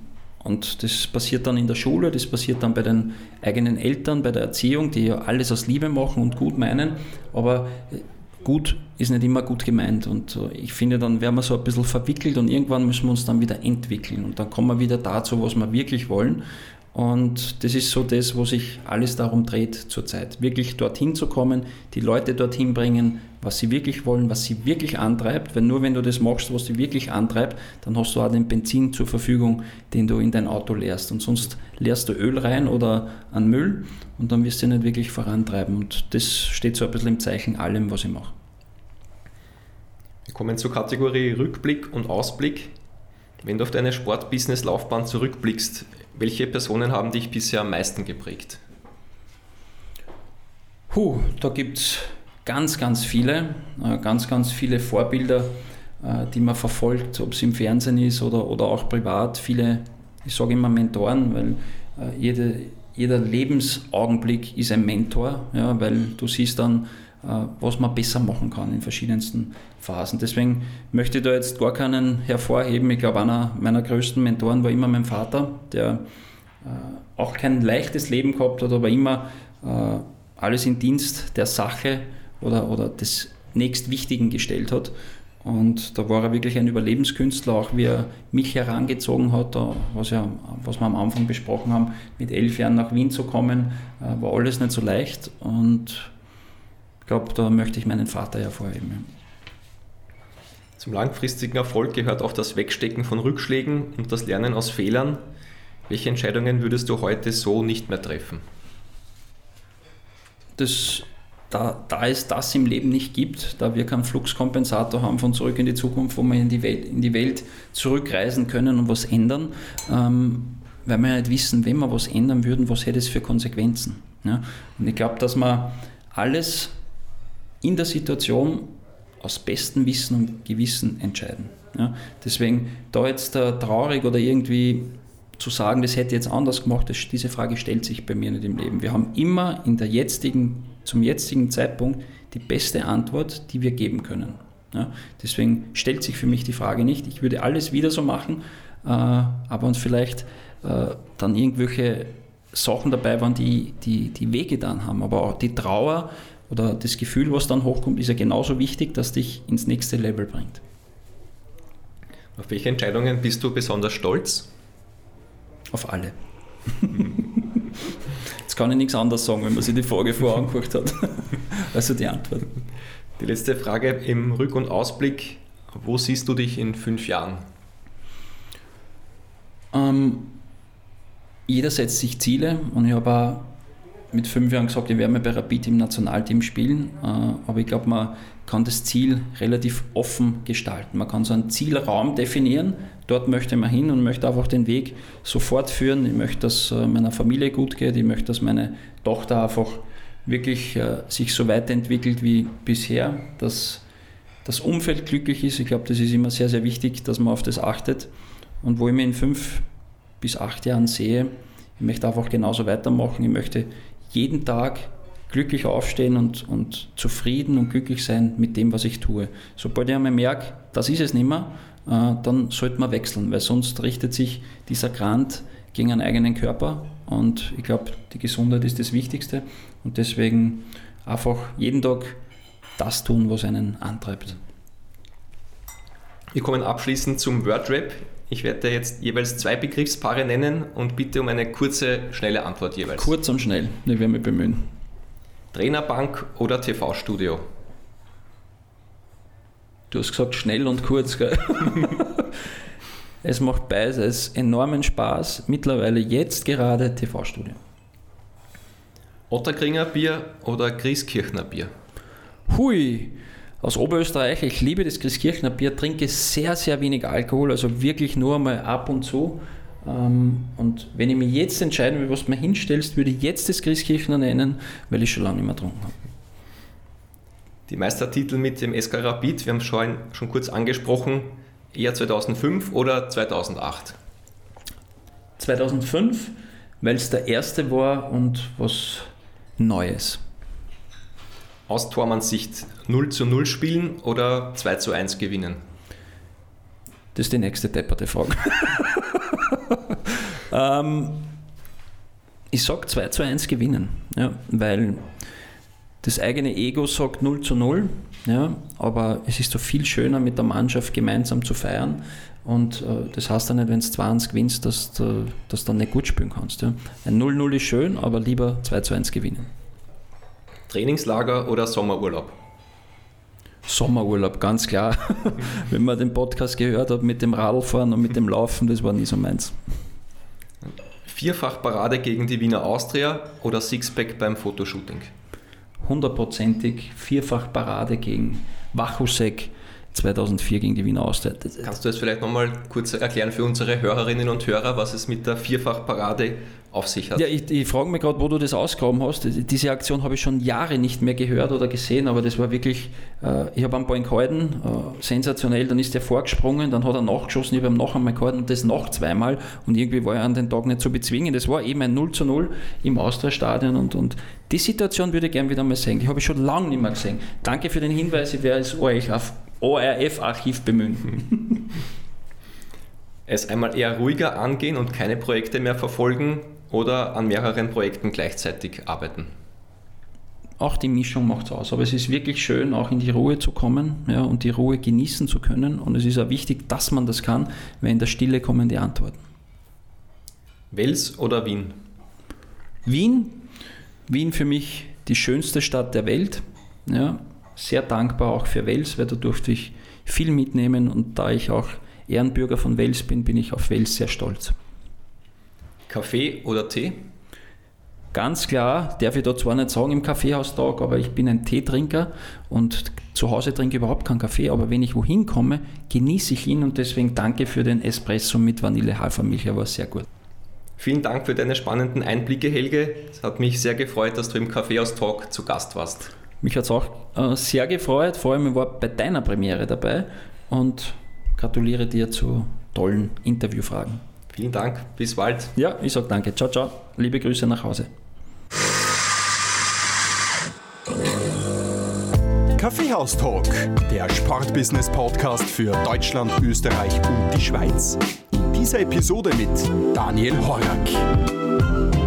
und das passiert dann in der Schule, das passiert dann bei den eigenen Eltern, bei der Erziehung, die ja alles aus Liebe machen und gut meinen, aber äh, gut ist nicht immer gut gemeint. Und ich finde, dann werden wir so ein bisschen verwickelt und irgendwann müssen wir uns dann wieder entwickeln. Und dann kommen wir wieder dazu, was wir wirklich wollen. Und das ist so das, wo sich alles darum dreht zurzeit. Wirklich dorthin zu kommen, die Leute dorthin bringen, was sie wirklich wollen, was sie wirklich antreibt. Weil nur wenn du das machst, was sie wirklich antreibt, dann hast du auch den Benzin zur Verfügung, den du in dein Auto leerst. Und sonst leerst du Öl rein oder an Müll und dann wirst du nicht wirklich vorantreiben. Und das steht so ein bisschen im Zeichen allem, was ich mache. Wir kommen zur Kategorie Rückblick und Ausblick. Wenn du auf deine Sportbusiness-Laufbahn zurückblickst, welche Personen haben dich bisher am meisten geprägt? Puh, da gibt es ganz, ganz viele, äh, ganz, ganz viele Vorbilder, äh, die man verfolgt, ob es im Fernsehen ist oder, oder auch privat. Viele, ich sage immer Mentoren, weil äh, jede, jeder Lebensaugenblick ist ein Mentor, ja, weil du siehst dann, was man besser machen kann in verschiedensten Phasen. Deswegen möchte ich da jetzt gar keinen hervorheben. Ich glaube, einer meiner größten Mentoren war immer mein Vater, der äh, auch kein leichtes Leben gehabt hat, aber immer äh, alles in Dienst der Sache oder, oder des nächstwichtigen gestellt hat. Und da war er wirklich ein Überlebenskünstler, auch wie er mich herangezogen hat, was, ja, was wir am Anfang besprochen haben, mit elf Jahren nach Wien zu kommen, war alles nicht so leicht. Und ich glaube, da möchte ich meinen Vater hervorheben. Zum langfristigen Erfolg gehört auch das Wegstecken von Rückschlägen und das Lernen aus Fehlern. Welche Entscheidungen würdest du heute so nicht mehr treffen? Das, da, da es das im Leben nicht gibt, da wir keinen Fluxkompensator haben von zurück in die Zukunft, wo wir in die Welt, in die Welt zurückreisen können und was ändern, ähm, weil wir ja nicht wissen, wenn wir was ändern würden, was hätte es für Konsequenzen. Ja? Und ich glaube, dass man alles in der Situation aus bestem Wissen und Gewissen entscheiden. Ja, deswegen da jetzt uh, traurig oder irgendwie zu sagen, das hätte jetzt anders gemacht, das, diese Frage stellt sich bei mir nicht im Leben. Wir haben immer in der jetzigen, zum jetzigen Zeitpunkt die beste Antwort, die wir geben können. Ja, deswegen stellt sich für mich die Frage nicht, ich würde alles wieder so machen, äh, aber uns vielleicht äh, dann irgendwelche Sachen dabei waren, die, die, die wehgetan haben. Aber auch die Trauer oder das Gefühl, was dann hochkommt, ist ja genauso wichtig, dass dich ins nächste Level bringt. Auf welche Entscheidungen bist du besonders stolz? Auf alle. *laughs* Jetzt kann ich nichts anderes sagen, wenn man sich die Frage vorher angeguckt hat. *laughs* Also die Antwort. Die letzte Frage im Rück- und Ausblick. Wo siehst du dich in fünf Jahren? Ähm, jeder setzt sich Ziele und ich habe auch mit fünf Jahren gesagt, ich werde mal bei Rapid im Nationalteam spielen, äh, aber ich glaube, man kann das Ziel relativ offen gestalten. Man kann so einen Zielraum definieren, dort möchte man hin und möchte einfach den Weg so fortführen. Ich möchte, dass äh, meiner Familie gut geht, ich möchte, dass meine Tochter einfach wirklich äh, sich so weiterentwickelt wie bisher, dass das Umfeld glücklich ist. Ich glaube, das ist immer sehr, sehr wichtig, dass man auf das achtet. Und wo ich mich in fünf bis acht Jahren sehe, ich möchte einfach genauso weitermachen. Ich möchte jeden Tag glücklich aufstehen und, und zufrieden und glücklich sein mit dem, was ich tue. Sobald ich einmal merke, das ist es nicht mehr, äh, dann sollte man wechseln, weil sonst richtet sich dieser Grant gegen einen eigenen Körper und ich glaube, die Gesundheit ist das Wichtigste und deswegen einfach jeden Tag das tun, was einen antreibt. Wir kommen abschließend zum Wordrap. Ich werde jetzt jeweils zwei Begriffspaare nennen und bitte um eine kurze, schnelle Antwort jeweils. Kurz und schnell, ich werde mich bemühen. Trainerbank oder TV-Studio? Du hast gesagt schnell und kurz. Gell? *laughs* es macht beides enormen Spaß. Mittlerweile jetzt gerade TV-Studio. Otterkringer Bier oder Grieskirchner Bier? Hui, aus Oberösterreich, ich liebe das Grieskirchner Bier, trinke sehr, sehr wenig Alkohol, also wirklich nur mal ab und zu. Ähm, und wenn ich mich jetzt entscheiden will, was du mir hinstellst, würde ich jetzt das Grieskirchner nennen, weil ich schon lange nicht mehr getrunken habe. Die Meistertitel mit dem SK Rapid, wir haben es schon, schon kurz angesprochen, eher 2005 oder 2008? 2005, weil es der erste war und was Neues. Aus Tormanns Sicht 0 zu 0 spielen oder 2 zu 1 gewinnen? Das ist die nächste depperte Frage. *laughs* ähm, ich sage 2 zu 1 gewinnen, ja, weil das eigene Ego sagt 0 zu 0, ja, aber es ist so viel schöner mit der Mannschaft gemeinsam zu feiern und äh, das heißt dann nicht, wenn du 2 1 gewinnst, dass du das dann nicht gut spielen kannst. Ja. Ein 0-0 ist schön, aber lieber 2 zu 1 gewinnen. Trainingslager oder Sommerurlaub? Sommerurlaub, ganz klar. *laughs* Wenn man den Podcast gehört hat mit dem Radlfahren und mit dem Laufen, das war nie so meins. Vierfach Parade gegen die Wiener Austria oder Sixpack beim Fotoshooting? Hundertprozentig Vierfach Parade gegen Wachusek 2004 gegen die Wiener Austria. Kannst du es vielleicht nochmal kurz erklären für unsere Hörerinnen und Hörer, was es mit der Vierfach Parade auf sich hat? Ja, ich, ich frage mich gerade, wo du das ausgraben hast. Diese Aktion habe ich schon Jahre nicht mehr gehört oder gesehen, aber das war wirklich, äh, ich habe einen Ball gehalten, äh, sensationell, dann ist er vorgesprungen, dann hat er nachgeschossen, ich habe ihn noch einmal gehalten und das noch zweimal und irgendwie war er an den Tag nicht zu bezwingen. Das war eben ein 0 zu 0 im Austria-Stadion und, und die Situation würde ich gerne wieder mal sehen. Die habe ich schon lange nicht mehr gesehen. Danke für den Hinweis, ich werde es euch auf ORF-Archiv bemühen. *laughs* es einmal eher ruhiger angehen und keine Projekte mehr verfolgen oder an mehreren Projekten gleichzeitig arbeiten? Auch die Mischung macht es aus. Aber es ist wirklich schön, auch in die Ruhe zu kommen ja, und die Ruhe genießen zu können. Und es ist auch wichtig, dass man das kann, weil in der Stille kommen die Antworten. Wels oder Wien? Wien. Wien für mich die schönste Stadt der Welt. Ja, sehr dankbar auch für Wels, weil da durfte ich viel mitnehmen und da ich auch Ehrenbürger von Wels bin, bin ich auf Wels sehr stolz. Kaffee oder Tee? Ganz klar, darf ich da zwar nicht sagen im Kaffeehaustag, aber ich bin ein Teetrinker und zu Hause trinke ich überhaupt keinen Kaffee, aber wenn ich wohin komme, genieße ich ihn und deswegen danke für den Espresso mit Vanille-Hafermilch, er war sehr gut. Vielen Dank für deine spannenden Einblicke, Helge. Es hat mich sehr gefreut, dass du im Kaffeehaus-Talk zu Gast warst. Mich hat es auch äh, sehr gefreut, vor allem ich war bei deiner Premiere dabei und gratuliere dir zu tollen Interviewfragen. Vielen Dank, bis bald. Ja, ich sage danke. Ciao, ciao. Liebe Grüße nach Hause. Kaffeehaus-Talk, der Sportbusiness-Podcast für Deutschland, Österreich und die Schweiz. In dieser Episode mit Daniel Horak.